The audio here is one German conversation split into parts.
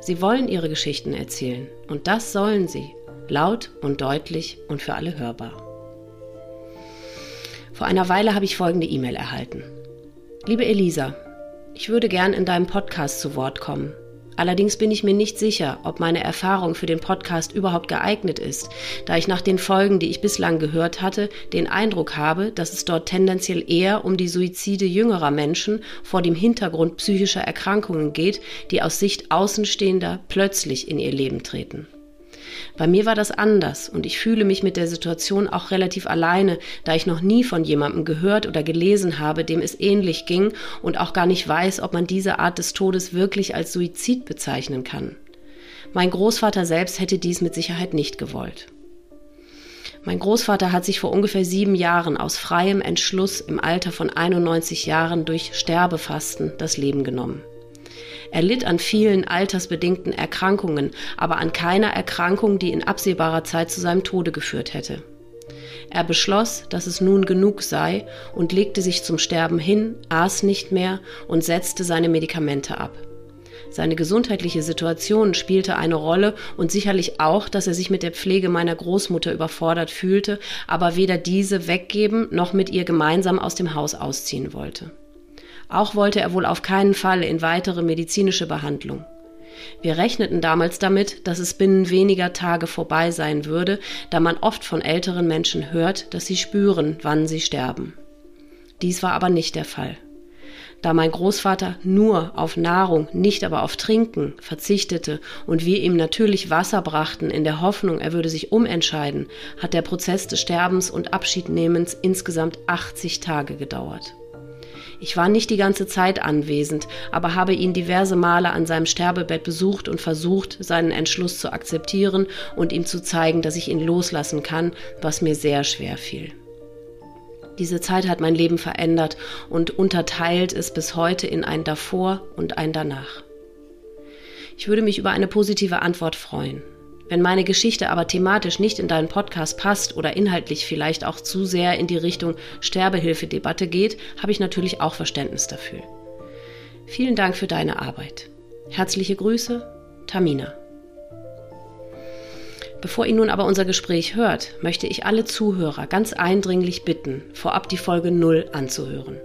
Sie wollen ihre Geschichten erzählen und das sollen sie, laut und deutlich und für alle hörbar. Vor einer Weile habe ich folgende E-Mail erhalten. Liebe Elisa, ich würde gern in deinem Podcast zu Wort kommen. Allerdings bin ich mir nicht sicher, ob meine Erfahrung für den Podcast überhaupt geeignet ist, da ich nach den Folgen, die ich bislang gehört hatte, den Eindruck habe, dass es dort tendenziell eher um die Suizide jüngerer Menschen vor dem Hintergrund psychischer Erkrankungen geht, die aus Sicht Außenstehender plötzlich in ihr Leben treten. Bei mir war das anders und ich fühle mich mit der Situation auch relativ alleine, da ich noch nie von jemandem gehört oder gelesen habe, dem es ähnlich ging und auch gar nicht weiß, ob man diese Art des Todes wirklich als Suizid bezeichnen kann. Mein Großvater selbst hätte dies mit Sicherheit nicht gewollt. Mein Großvater hat sich vor ungefähr sieben Jahren aus freiem Entschluss im Alter von 91 Jahren durch Sterbefasten das Leben genommen. Er litt an vielen altersbedingten Erkrankungen, aber an keiner Erkrankung, die in absehbarer Zeit zu seinem Tode geführt hätte. Er beschloss, dass es nun genug sei und legte sich zum Sterben hin, aß nicht mehr und setzte seine Medikamente ab. Seine gesundheitliche Situation spielte eine Rolle und sicherlich auch, dass er sich mit der Pflege meiner Großmutter überfordert fühlte, aber weder diese weggeben noch mit ihr gemeinsam aus dem Haus ausziehen wollte. Auch wollte er wohl auf keinen Fall in weitere medizinische Behandlung. Wir rechneten damals damit, dass es binnen weniger Tage vorbei sein würde, da man oft von älteren Menschen hört, dass sie spüren, wann sie sterben. Dies war aber nicht der Fall. Da mein Großvater nur auf Nahrung, nicht aber auf Trinken verzichtete und wir ihm natürlich Wasser brachten in der Hoffnung, er würde sich umentscheiden, hat der Prozess des Sterbens und Abschiednehmens insgesamt 80 Tage gedauert. Ich war nicht die ganze Zeit anwesend, aber habe ihn diverse Male an seinem Sterbebett besucht und versucht, seinen Entschluss zu akzeptieren und ihm zu zeigen, dass ich ihn loslassen kann, was mir sehr schwer fiel. Diese Zeit hat mein Leben verändert und unterteilt es bis heute in ein davor und ein danach. Ich würde mich über eine positive Antwort freuen. Wenn meine Geschichte aber thematisch nicht in deinen Podcast passt oder inhaltlich vielleicht auch zu sehr in die Richtung Sterbehilfedebatte geht, habe ich natürlich auch Verständnis dafür. Vielen Dank für deine Arbeit. Herzliche Grüße, Tamina. Bevor ihr nun aber unser Gespräch hört, möchte ich alle Zuhörer ganz eindringlich bitten, vorab die Folge 0 anzuhören.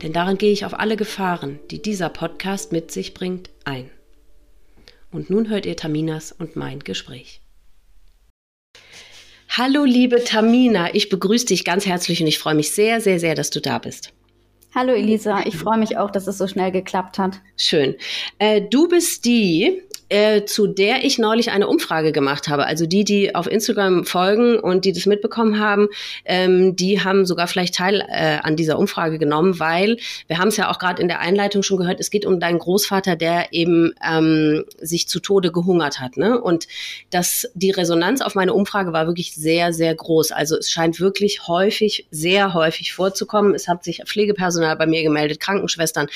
Denn darin gehe ich auf alle Gefahren, die dieser Podcast mit sich bringt, ein. Und nun hört ihr Taminas und mein Gespräch. Hallo, liebe Tamina, ich begrüße dich ganz herzlich und ich freue mich sehr, sehr, sehr, dass du da bist. Hallo Elisa, ich freue mich auch, dass es so schnell geklappt hat. Schön. Äh, du bist die, äh, zu der ich neulich eine Umfrage gemacht habe. Also die, die auf Instagram folgen und die das mitbekommen haben, ähm, die haben sogar vielleicht Teil äh, an dieser Umfrage genommen, weil wir haben es ja auch gerade in der Einleitung schon gehört, es geht um deinen Großvater, der eben ähm, sich zu Tode gehungert hat. Ne? Und das, die Resonanz auf meine Umfrage war wirklich sehr, sehr groß. Also es scheint wirklich häufig, sehr häufig vorzukommen. Es hat sich Pflegepersonal bei mir gemeldet, Krankenschwestern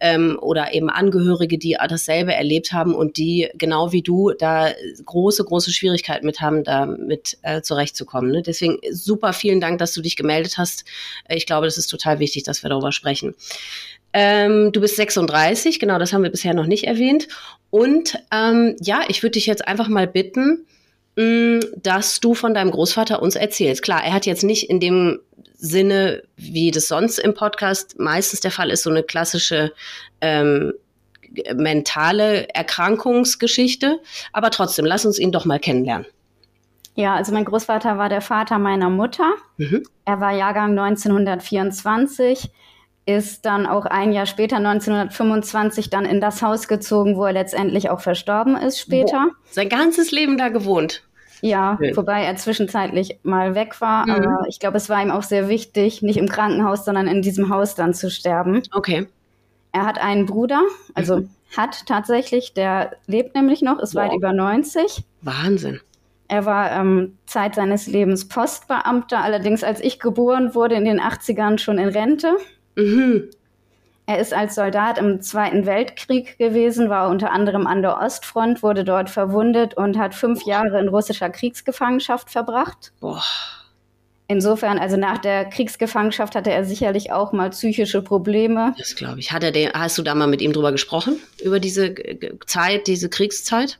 ähm, oder eben Angehörige, die dasselbe erlebt haben und die genau wie du da große, große Schwierigkeiten mit haben, damit äh, zurechtzukommen. Ne? Deswegen super vielen Dank, dass du dich gemeldet hast. Ich glaube, das ist total wichtig, dass wir darüber sprechen. Ähm, du bist 36, genau, das haben wir bisher noch nicht erwähnt. Und ähm, ja, ich würde dich jetzt einfach mal bitten, mh, mm, dass du von deinem Großvater uns erzählst. Klar, er hat jetzt nicht in dem Sinne, wie das sonst im Podcast meistens der Fall ist, so eine klassische ähm, mentale Erkrankungsgeschichte. Aber trotzdem, lass uns ihn doch mal kennenlernen. Ja, also mein Großvater war der Vater meiner Mutter. Mhm. Er war Jahrgang 1924, ist dann auch ein Jahr später, 1925, dann in das Haus gezogen, wo er letztendlich auch verstorben ist später. Sein ganzes Leben da gewohnt. Ja, Schön. wobei er zwischenzeitlich mal weg war. Mhm. Aber ich glaube, es war ihm auch sehr wichtig, nicht im Krankenhaus, sondern in diesem Haus dann zu sterben. Okay. Er hat einen Bruder, also mhm. hat tatsächlich, der lebt nämlich noch, ist wow. weit über 90. Wahnsinn. Er war ähm, Zeit seines Lebens Postbeamter, allerdings als ich geboren wurde in den 80ern schon in Rente. Mhm. Er ist als Soldat im Zweiten Weltkrieg gewesen, war unter anderem an der Ostfront, wurde dort verwundet und hat fünf Jahre in russischer Kriegsgefangenschaft verbracht. Boah. Insofern, also nach der Kriegsgefangenschaft hatte er sicherlich auch mal psychische Probleme. Das glaube ich. Hat er den, hast du da mal mit ihm drüber gesprochen? Über diese Zeit, diese Kriegszeit?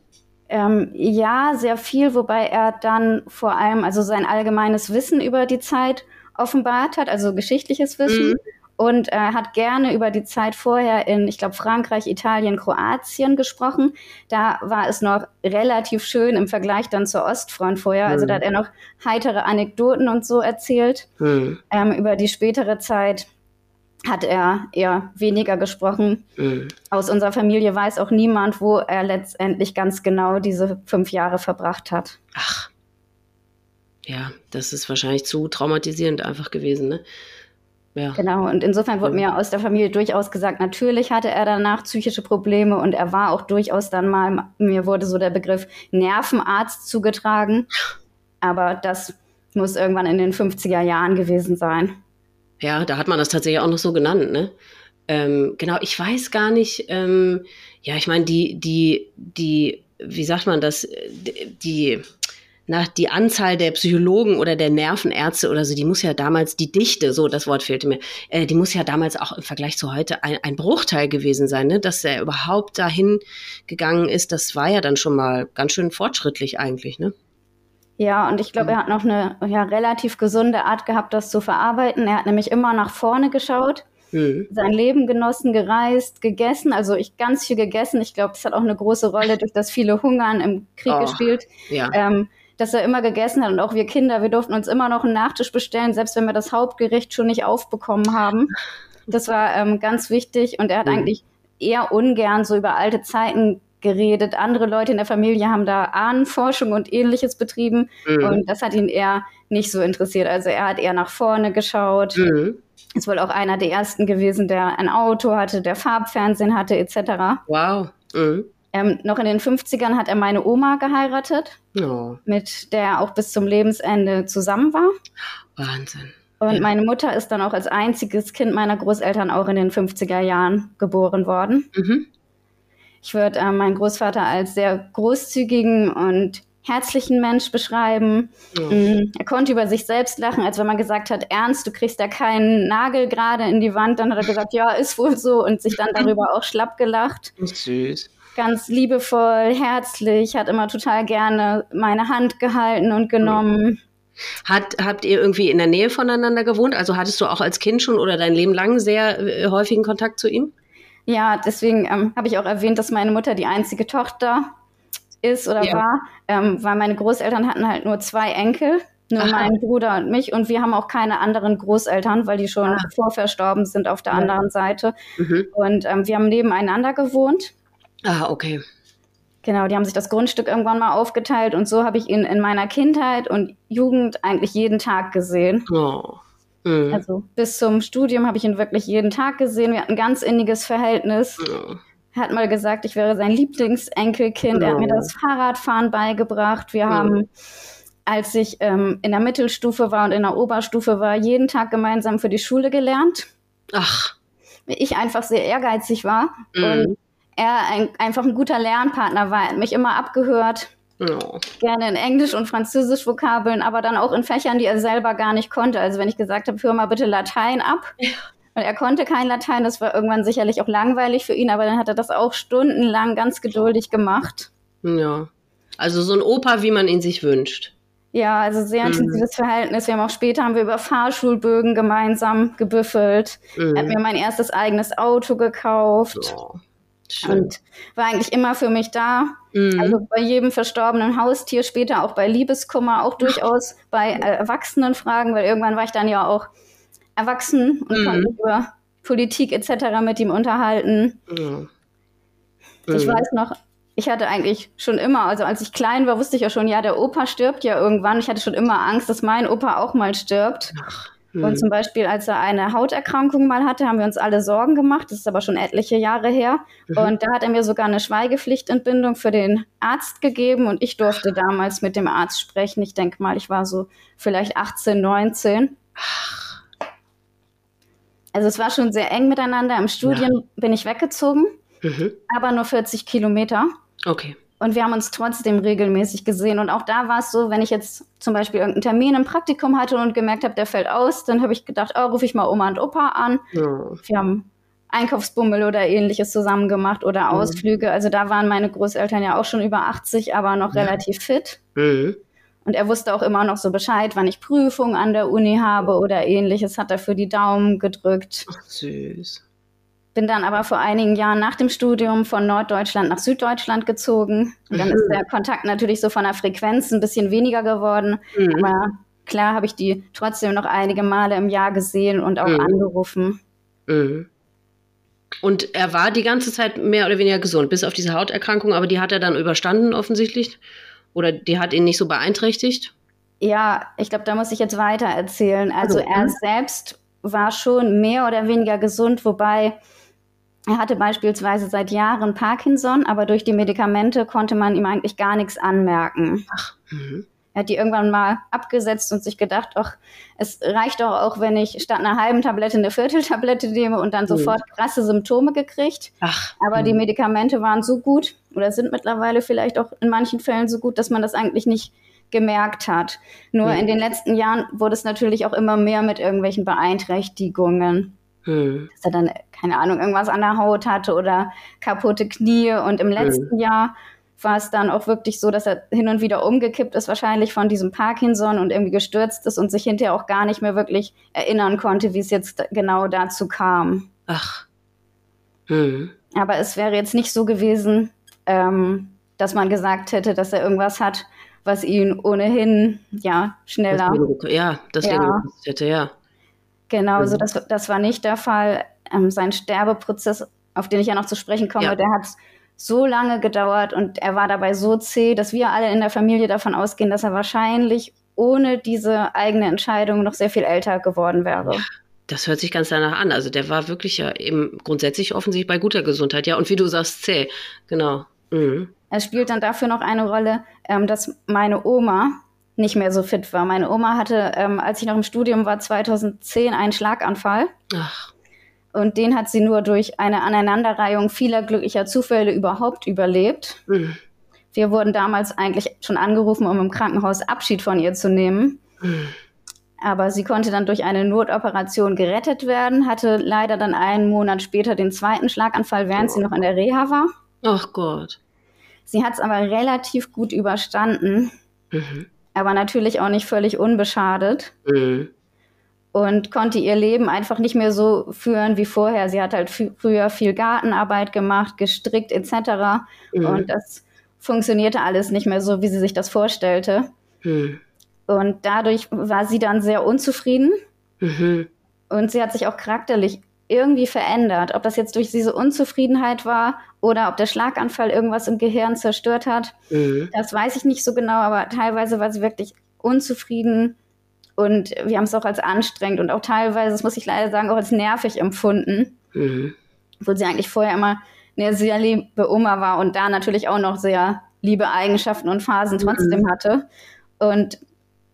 Ähm, ja, sehr viel, wobei er dann vor allem also sein allgemeines Wissen über die Zeit offenbart hat, also geschichtliches Wissen. Mhm. Und er hat gerne über die Zeit vorher in, ich glaube, Frankreich, Italien, Kroatien gesprochen. Da war es noch relativ schön im Vergleich dann zur Ostfront vorher. Also da hat er noch heitere Anekdoten und so erzählt. Mhm. Ähm, über die spätere Zeit hat er eher weniger gesprochen. Mhm. Aus unserer Familie weiß auch niemand, wo er letztendlich ganz genau diese fünf Jahre verbracht hat. Ach. Ja, das ist wahrscheinlich zu traumatisierend einfach gewesen, ne? Ja. Genau, und insofern wurde mir aus der Familie durchaus gesagt, natürlich hatte er danach psychische Probleme und er war auch durchaus dann mal, mir wurde so der Begriff Nervenarzt zugetragen, aber das muss irgendwann in den 50er Jahren gewesen sein. Ja, da hat man das tatsächlich auch noch so genannt, ne? Ähm, genau, ich weiß gar nicht, ähm, ja, ich meine, die, die, die, wie sagt man das, die, na, die Anzahl der Psychologen oder der Nervenärzte oder so, die muss ja damals, die Dichte, so das Wort fehlte mir, äh, die muss ja damals auch im Vergleich zu heute ein, ein Bruchteil gewesen sein, ne? dass er überhaupt dahin gegangen ist, das war ja dann schon mal ganz schön fortschrittlich eigentlich, ne? Ja, und ich glaube, er hat noch eine ja, relativ gesunde Art gehabt, das zu verarbeiten. Er hat nämlich immer nach vorne geschaut, mhm. sein Leben genossen, gereist, gegessen. Also ich ganz viel gegessen. Ich glaube, das hat auch eine große Rolle durch das viele Hungern im Krieg oh, gespielt. Ja. Ähm, dass er immer gegessen hat und auch wir Kinder, wir durften uns immer noch einen Nachtisch bestellen, selbst wenn wir das Hauptgericht schon nicht aufbekommen haben. Das war ähm, ganz wichtig und er hat mhm. eigentlich eher ungern so über alte Zeiten geredet. Andere Leute in der Familie haben da Ahnenforschung und ähnliches betrieben mhm. und das hat ihn eher nicht so interessiert. Also er hat eher nach vorne geschaut. Mhm. Ist wohl auch einer der ersten gewesen, der ein Auto hatte, der Farbfernsehen hatte, etc. Wow. Mhm. Ähm, noch in den 50ern hat er meine Oma geheiratet, oh. mit der er auch bis zum Lebensende zusammen war. Wahnsinn. Und ja. meine Mutter ist dann auch als einziges Kind meiner Großeltern auch in den 50er Jahren geboren worden. Mhm. Ich würde äh, meinen Großvater als sehr großzügigen und herzlichen Mensch beschreiben. Oh. Er konnte über sich selbst lachen, als wenn man gesagt hat, Ernst, du kriegst da keinen Nagel gerade in die Wand. Dann hat er gesagt, ja, ist wohl so und sich dann darüber auch schlapp gelacht. Süß ganz liebevoll, herzlich, hat immer total gerne meine Hand gehalten und genommen. Hat, habt ihr irgendwie in der Nähe voneinander gewohnt? Also hattest du auch als Kind schon oder dein Leben lang sehr äh, häufigen Kontakt zu ihm? Ja, deswegen ähm, habe ich auch erwähnt, dass meine Mutter die einzige Tochter ist oder ja. war, ähm, weil meine Großeltern hatten halt nur zwei Enkel, nur Aha. meinen Bruder und mich und wir haben auch keine anderen Großeltern, weil die schon ah. vorverstorben sind auf der ja. anderen Seite. Mhm. Und ähm, wir haben nebeneinander gewohnt. Ah, okay. Genau, die haben sich das Grundstück irgendwann mal aufgeteilt und so habe ich ihn in meiner Kindheit und Jugend eigentlich jeden Tag gesehen. Oh. Mhm. Also bis zum Studium habe ich ihn wirklich jeden Tag gesehen. Wir hatten ein ganz inniges Verhältnis. Oh. Er hat mal gesagt, ich wäre sein Lieblingsenkelkind. Oh. Er hat mir das Fahrradfahren beigebracht. Wir haben, als ich ähm, in der Mittelstufe war und in der Oberstufe war, jeden Tag gemeinsam für die Schule gelernt. Ach. Ich einfach sehr ehrgeizig war. Mhm. Und er ein, einfach ein guter Lernpartner war. Er hat mich immer abgehört. Oh. Gerne in Englisch und Französisch Vokabeln, aber dann auch in Fächern, die er selber gar nicht konnte. Also wenn ich gesagt habe, hör mal bitte Latein ab. Ja. Und er konnte kein Latein, das war irgendwann sicherlich auch langweilig für ihn, aber dann hat er das auch stundenlang ganz geduldig gemacht. Ja. Also so ein Opa, wie man ihn sich wünscht. Ja, also sehr mhm. intensives Verhältnis. Wir haben auch später haben wir über Fahrschulbögen gemeinsam gebüffelt. Mhm. Er hat mir mein erstes eigenes Auto gekauft. Oh. Schön. Und war eigentlich immer für mich da. Mhm. Also bei jedem verstorbenen Haustier, später auch bei Liebeskummer, auch durchaus bei äh, Erwachsenenfragen, weil irgendwann war ich dann ja auch erwachsen und mhm. konnte über Politik etc. mit ihm unterhalten. Mhm. Ich weiß noch, ich hatte eigentlich schon immer, also als ich klein war, wusste ich ja schon, ja, der Opa stirbt ja irgendwann. Ich hatte schon immer Angst, dass mein Opa auch mal stirbt. Ach. Mhm. Und zum Beispiel, als er eine Hauterkrankung mal hatte, haben wir uns alle Sorgen gemacht. Das ist aber schon etliche Jahre her. Mhm. Und da hat er mir sogar eine Schweigepflichtentbindung für den Arzt gegeben und ich durfte damals mit dem Arzt sprechen. Ich denke mal, ich war so vielleicht 18, 19. Also es war schon sehr eng miteinander. Im Studium ja. bin ich weggezogen, mhm. aber nur 40 Kilometer. Okay. Und wir haben uns trotzdem regelmäßig gesehen. Und auch da war es so, wenn ich jetzt zum Beispiel irgendeinen Termin im Praktikum hatte und gemerkt habe, der fällt aus, dann habe ich gedacht, oh, rufe ich mal Oma und Opa an. Ja. Wir haben Einkaufsbummel oder ähnliches zusammen gemacht oder mhm. Ausflüge. Also da waren meine Großeltern ja auch schon über 80, aber noch ja. relativ fit. Mhm. Und er wusste auch immer noch so Bescheid, wann ich Prüfungen an der Uni habe oder ähnliches, hat er für die Daumen gedrückt. Ach, süß. Bin dann aber vor einigen Jahren nach dem Studium von Norddeutschland nach Süddeutschland gezogen. Und dann mhm. ist der Kontakt natürlich so von der Frequenz ein bisschen weniger geworden. Mhm. Aber klar habe ich die trotzdem noch einige Male im Jahr gesehen und auch mhm. angerufen. Mhm. Und er war die ganze Zeit mehr oder weniger gesund, bis auf diese Hauterkrankung, aber die hat er dann überstanden offensichtlich? Oder die hat ihn nicht so beeinträchtigt? Ja, ich glaube, da muss ich jetzt weiter erzählen. Also, also er mhm. selbst war schon mehr oder weniger gesund, wobei er hatte beispielsweise seit Jahren Parkinson, aber durch die Medikamente konnte man ihm eigentlich gar nichts anmerken. Ach, mh. Er hat die irgendwann mal abgesetzt und sich gedacht, ach, es reicht doch auch, wenn ich statt einer halben Tablette eine Vierteltablette nehme und dann mhm. sofort krasse Symptome gekriegt. Ach, Aber die Medikamente waren so gut oder sind mittlerweile vielleicht auch in manchen Fällen so gut, dass man das eigentlich nicht gemerkt hat. Nur mhm. in den letzten Jahren wurde es natürlich auch immer mehr mit irgendwelchen Beeinträchtigungen. Mhm. Dass er dann, keine Ahnung, irgendwas an der Haut hatte oder kaputte Knie. Und im letzten mhm. Jahr war es dann auch wirklich so, dass er hin und wieder umgekippt ist, wahrscheinlich von diesem Parkinson und irgendwie gestürzt ist und sich hinterher auch gar nicht mehr wirklich erinnern konnte, wie es jetzt genau dazu kam. Ach. Mhm. Aber es wäre jetzt nicht so gewesen, ähm, dass man gesagt hätte, dass er irgendwas hat, was ihn ohnehin ja schneller. Das ja, das ja. hätte, ja. Genau, mhm. so das, das war nicht der Fall. Ähm, sein Sterbeprozess, auf den ich ja noch zu sprechen komme, ja. der hat so lange gedauert und er war dabei so zäh, dass wir alle in der Familie davon ausgehen, dass er wahrscheinlich ohne diese eigene Entscheidung noch sehr viel älter geworden wäre. Ja, das hört sich ganz danach an. Also der war wirklich ja eben grundsätzlich offensichtlich bei guter Gesundheit. Ja, und wie du sagst, zäh. Genau. Mhm. Es spielt dann dafür noch eine Rolle, ähm, dass meine Oma, nicht mehr so fit war. Meine Oma hatte, ähm, als ich noch im Studium war, 2010 einen Schlaganfall. Ach. Und den hat sie nur durch eine Aneinanderreihung vieler glücklicher Zufälle überhaupt überlebt. Mhm. Wir wurden damals eigentlich schon angerufen, um im Krankenhaus Abschied von ihr zu nehmen. Mhm. Aber sie konnte dann durch eine Notoperation gerettet werden, hatte leider dann einen Monat später den zweiten Schlaganfall, während oh. sie noch in der Reha war. Ach Gott. Sie hat es aber relativ gut überstanden. Mhm aber natürlich auch nicht völlig unbeschadet. Mhm. Und konnte ihr Leben einfach nicht mehr so führen wie vorher. Sie hat halt früher viel Gartenarbeit gemacht, gestrickt etc. Mhm. Und das funktionierte alles nicht mehr so, wie sie sich das vorstellte. Mhm. Und dadurch war sie dann sehr unzufrieden. Mhm. Und sie hat sich auch charakterlich irgendwie verändert. Ob das jetzt durch diese Unzufriedenheit war oder ob der Schlaganfall irgendwas im Gehirn zerstört hat, mhm. das weiß ich nicht so genau, aber teilweise war sie wirklich unzufrieden und wir haben es auch als anstrengend und auch teilweise, das muss ich leider sagen, auch als nervig empfunden, mhm. wo sie eigentlich vorher immer eine sehr liebe Oma war und da natürlich auch noch sehr liebe Eigenschaften und Phasen trotzdem mhm. hatte. Und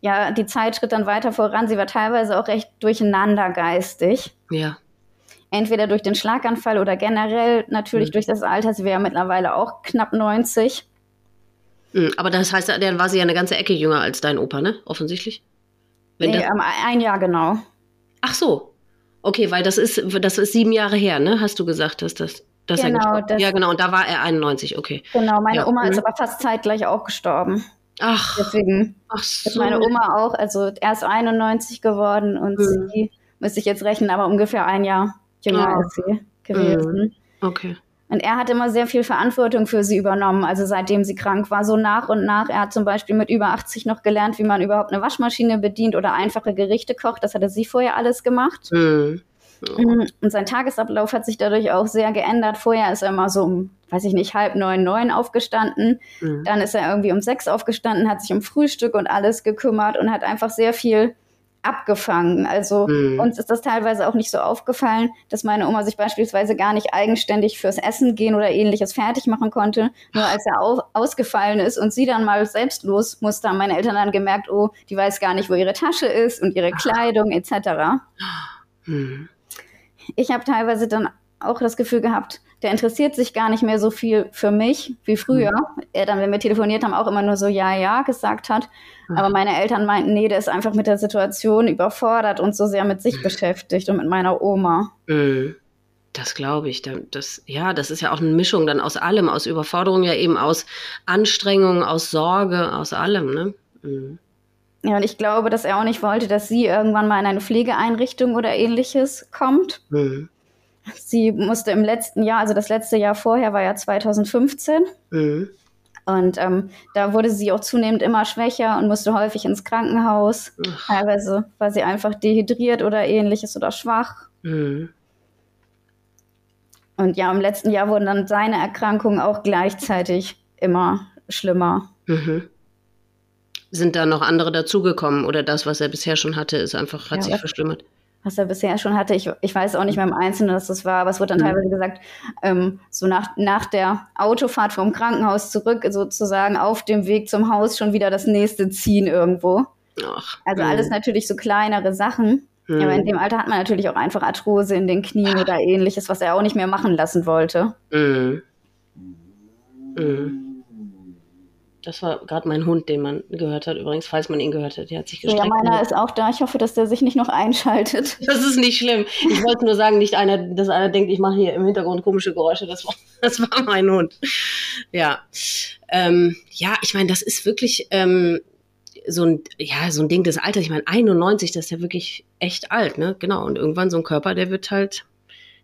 ja, die Zeit schritt dann weiter voran. Sie war teilweise auch recht durcheinander geistig. Ja entweder durch den Schlaganfall oder generell natürlich mhm. durch das Alter. Sie wäre mittlerweile auch knapp 90. Mhm, aber das heißt, dann war sie ja eine ganze Ecke jünger als dein Opa, ne? Offensichtlich. Wenn nee, um, ein Jahr genau. Ach so. Okay, weil das ist, das ist sieben Jahre her, ne? Hast du gesagt, dass das. Dass genau, er das, ja, genau, und da war er 91, okay. Genau, meine ja. Oma mhm. ist aber fast zeitgleich auch gestorben. Ach. Deswegen ach so. ist meine Oma auch, also erst 91 geworden und mhm. sie, müsste ich jetzt rechnen, aber ungefähr ein Jahr jünger oh. als sie gewesen. Mhm. Okay. Und er hat immer sehr viel Verantwortung für sie übernommen, also seitdem sie krank war, so nach und nach. Er hat zum Beispiel mit über 80 noch gelernt, wie man überhaupt eine Waschmaschine bedient oder einfache Gerichte kocht. Das hatte sie vorher alles gemacht. Mhm. mhm. Und sein Tagesablauf hat sich dadurch auch sehr geändert. Vorher ist er immer so um, weiß ich nicht, halb neun, neun aufgestanden. Mhm. Dann ist er irgendwie um sechs aufgestanden, hat sich um Frühstück und alles gekümmert und hat einfach sehr viel abgefangen. Also mhm. uns ist das teilweise auch nicht so aufgefallen, dass meine Oma sich beispielsweise gar nicht eigenständig fürs Essen gehen oder ähnliches fertig machen konnte. Nur als er auf, ausgefallen ist und sie dann mal selbst los musste, haben meine Eltern dann gemerkt, oh, die weiß gar nicht, wo ihre Tasche ist und ihre Kleidung etc. Mhm. Ich habe teilweise dann auch das Gefühl gehabt, der interessiert sich gar nicht mehr so viel für mich wie früher. Mhm. Er dann, wenn wir telefoniert haben, auch immer nur so ja, ja gesagt hat. Mhm. Aber meine Eltern meinten, nee, der ist einfach mit der Situation überfordert und so sehr mit sich mhm. beschäftigt und mit meiner Oma. Mhm. Das glaube ich. Das, ja, das ist ja auch eine Mischung dann aus allem, aus Überforderung, ja eben aus Anstrengung, aus Sorge, aus allem, ne? Mhm. Ja, und ich glaube, dass er auch nicht wollte, dass sie irgendwann mal in eine Pflegeeinrichtung oder ähnliches kommt. Mhm. Sie musste im letzten Jahr, also das letzte Jahr vorher war ja 2015. Mhm. Und ähm, da wurde sie auch zunehmend immer schwächer und musste häufig ins Krankenhaus. Ach. Teilweise war sie einfach dehydriert oder ähnliches oder schwach. Mhm. Und ja, im letzten Jahr wurden dann seine Erkrankungen auch gleichzeitig immer schlimmer. Mhm. Sind da noch andere dazugekommen oder das, was er bisher schon hatte, ist einfach, hat ja, sich verschlimmert? Was er bisher schon hatte. Ich, ich weiß auch nicht mehr im Einzelnen, was das war, aber es wurde dann mhm. teilweise gesagt, ähm, so nach, nach der Autofahrt vom Krankenhaus zurück, sozusagen auf dem Weg zum Haus schon wieder das nächste ziehen irgendwo. Ach, also alles natürlich so kleinere Sachen. Mhm. Aber in dem Alter hat man natürlich auch einfach Arthrose in den Knien oder ähnliches, was er auch nicht mehr machen lassen wollte. Mhm. Mhm. Das war gerade mein Hund, den man gehört hat. Übrigens, falls man ihn gehört hat, der hat sich gestreckt. Ja, meiner ist auch da. Ich hoffe, dass der sich nicht noch einschaltet. Das ist nicht schlimm. Ich wollte nur sagen, nicht einer, dass einer denkt, ich mache hier im Hintergrund komische Geräusche. Das war, das war mein Hund. Ja, ähm, ja, ich meine, das ist wirklich ähm, so ein, ja, so ein Ding des Alters. Ich meine, 91, das ist ja wirklich echt alt, ne? Genau. Und irgendwann so ein Körper, der wird halt,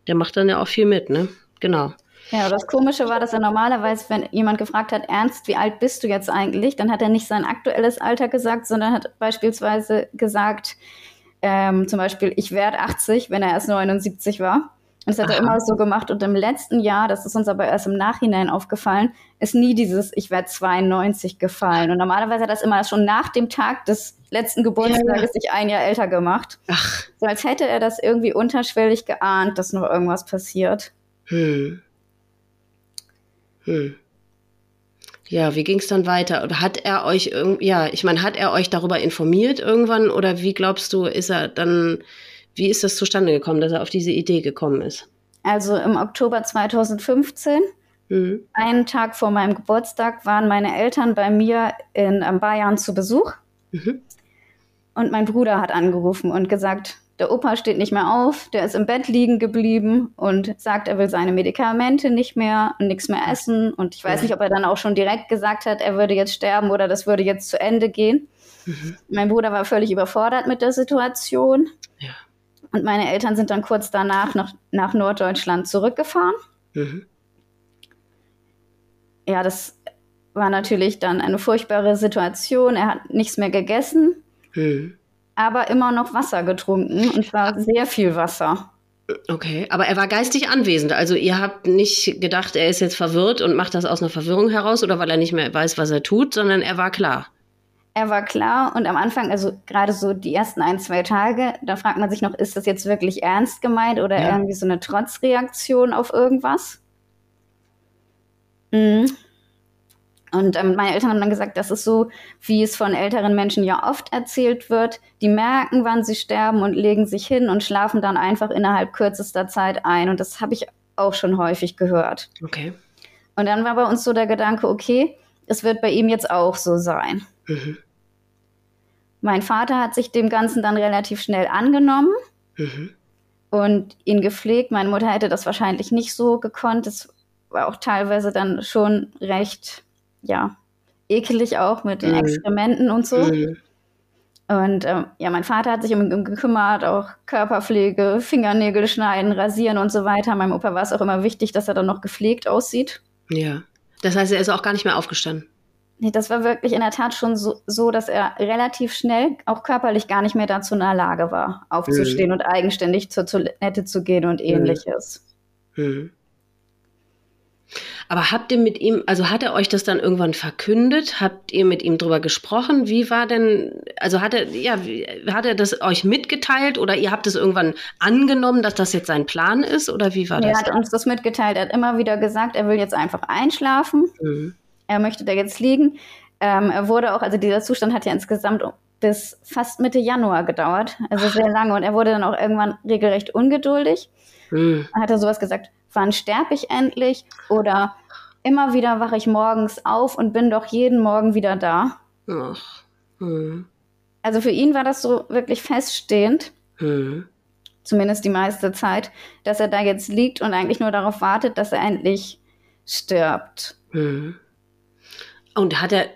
der macht dann ja auch viel mit, ne? Genau. Ja, das Komische war, dass er normalerweise, wenn jemand gefragt hat, Ernst, wie alt bist du jetzt eigentlich, dann hat er nicht sein aktuelles Alter gesagt, sondern hat beispielsweise gesagt, ähm, zum Beispiel, ich werde 80, wenn er erst 79 war. Und das hat Aha. er immer so gemacht. Und im letzten Jahr, das ist uns aber erst im Nachhinein aufgefallen, ist nie dieses Ich werde 92 gefallen. Und normalerweise hat er das immer schon nach dem Tag des letzten Geburtstages ja. sich ein Jahr älter gemacht. Ach. So als hätte er das irgendwie unterschwellig geahnt, dass noch irgendwas passiert. Hm. Hm. Ja, wie ging es dann weiter? Oder hat er euch irgendwie, ja, ich meine, hat er euch darüber informiert irgendwann oder wie glaubst du, ist er dann, wie ist das zustande gekommen, dass er auf diese Idee gekommen ist? Also im Oktober 2015, mhm. einen Tag vor meinem Geburtstag, waren meine Eltern bei mir in Bayern zu Besuch. Mhm. Und mein Bruder hat angerufen und gesagt, der Opa steht nicht mehr auf, der ist im Bett liegen geblieben und sagt, er will seine Medikamente nicht mehr und nichts mehr essen. Und ich weiß nicht, ob er dann auch schon direkt gesagt hat, er würde jetzt sterben oder das würde jetzt zu Ende gehen. Mhm. Mein Bruder war völlig überfordert mit der Situation. Ja. Und meine Eltern sind dann kurz danach noch nach Norddeutschland zurückgefahren. Mhm. Ja, das war natürlich dann eine furchtbare Situation. Er hat nichts mehr gegessen. Mhm aber immer noch Wasser getrunken und zwar sehr viel Wasser. Okay, aber er war geistig anwesend. Also ihr habt nicht gedacht, er ist jetzt verwirrt und macht das aus einer Verwirrung heraus oder weil er nicht mehr weiß, was er tut, sondern er war klar. Er war klar und am Anfang, also gerade so die ersten ein, zwei Tage, da fragt man sich noch, ist das jetzt wirklich ernst gemeint oder ja. irgendwie so eine Trotzreaktion auf irgendwas? Mhm. Und ähm, meine Eltern haben dann gesagt, das ist so, wie es von älteren Menschen ja oft erzählt wird. Die merken, wann sie sterben und legen sich hin und schlafen dann einfach innerhalb kürzester Zeit ein. Und das habe ich auch schon häufig gehört. Okay. Und dann war bei uns so der Gedanke, okay, es wird bei ihm jetzt auch so sein. Mhm. Mein Vater hat sich dem Ganzen dann relativ schnell angenommen mhm. und ihn gepflegt. Meine Mutter hätte das wahrscheinlich nicht so gekonnt. Es war auch teilweise dann schon recht ja, ekelig auch mit den mhm. Exkrementen und so. Mhm. Und ähm, ja, mein Vater hat sich um ihn gekümmert, auch Körperpflege, Fingernägel schneiden, rasieren und so weiter. Meinem Opa war es auch immer wichtig, dass er dann noch gepflegt aussieht. Ja. Das heißt, er ist auch gar nicht mehr aufgestanden. Nee, das war wirklich in der Tat schon so, so, dass er relativ schnell, auch körperlich gar nicht mehr dazu in der Lage war, aufzustehen mhm. und eigenständig zur Toilette zu gehen und mhm. ähnliches. Mhm. Aber habt ihr mit ihm, also hat er euch das dann irgendwann verkündet? Habt ihr mit ihm drüber gesprochen? Wie war denn, also hat er, ja, hat er das euch mitgeteilt oder ihr habt es irgendwann angenommen, dass das jetzt sein Plan ist oder wie war das? Er hat uns das mitgeteilt. Er hat immer wieder gesagt, er will jetzt einfach einschlafen. Mhm. Er möchte da jetzt liegen. Ähm, er wurde auch, also dieser Zustand hat ja insgesamt bis fast Mitte Januar gedauert, also sehr lange. Und er wurde dann auch irgendwann regelrecht ungeduldig. Mhm. Hat er sowas gesagt, wann sterbe ich endlich? Oder immer wieder wache ich morgens auf und bin doch jeden Morgen wieder da. Ach. Hm. Also für ihn war das so wirklich feststehend, hm. zumindest die meiste Zeit, dass er da jetzt liegt und eigentlich nur darauf wartet, dass er endlich stirbt. Hm. Und hat er,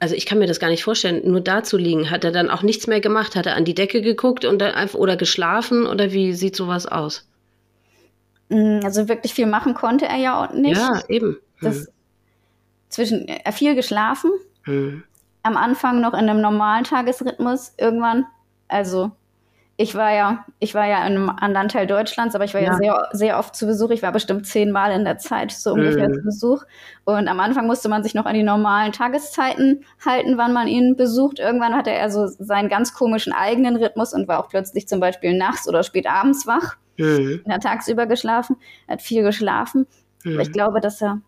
also ich kann mir das gar nicht vorstellen, nur da zu liegen, hat er dann auch nichts mehr gemacht? Hat er an die Decke geguckt und dann einfach, oder geschlafen oder wie sieht sowas aus? Mm, also wirklich viel machen konnte er ja auch nicht. Ja, eben. Das hm. zwischen, er viel geschlafen. Hm. Am Anfang noch in einem normalen Tagesrhythmus. Irgendwann, also ich war ja, ich war ja in einem anderen Teil Deutschlands, aber ich war ja, ja sehr, sehr oft zu Besuch. Ich war bestimmt zehnmal in der Zeit so ungefähr mm. zu Besuch. Und am Anfang musste man sich noch an die normalen Tageszeiten halten, wann man ihn besucht. Irgendwann hatte er so seinen ganz komischen eigenen Rhythmus und war auch plötzlich zum Beispiel nachts oder spät abends wach. Mhm. Er hat tagsüber geschlafen, er hat viel geschlafen. Mhm. Aber ich glaube, dass er,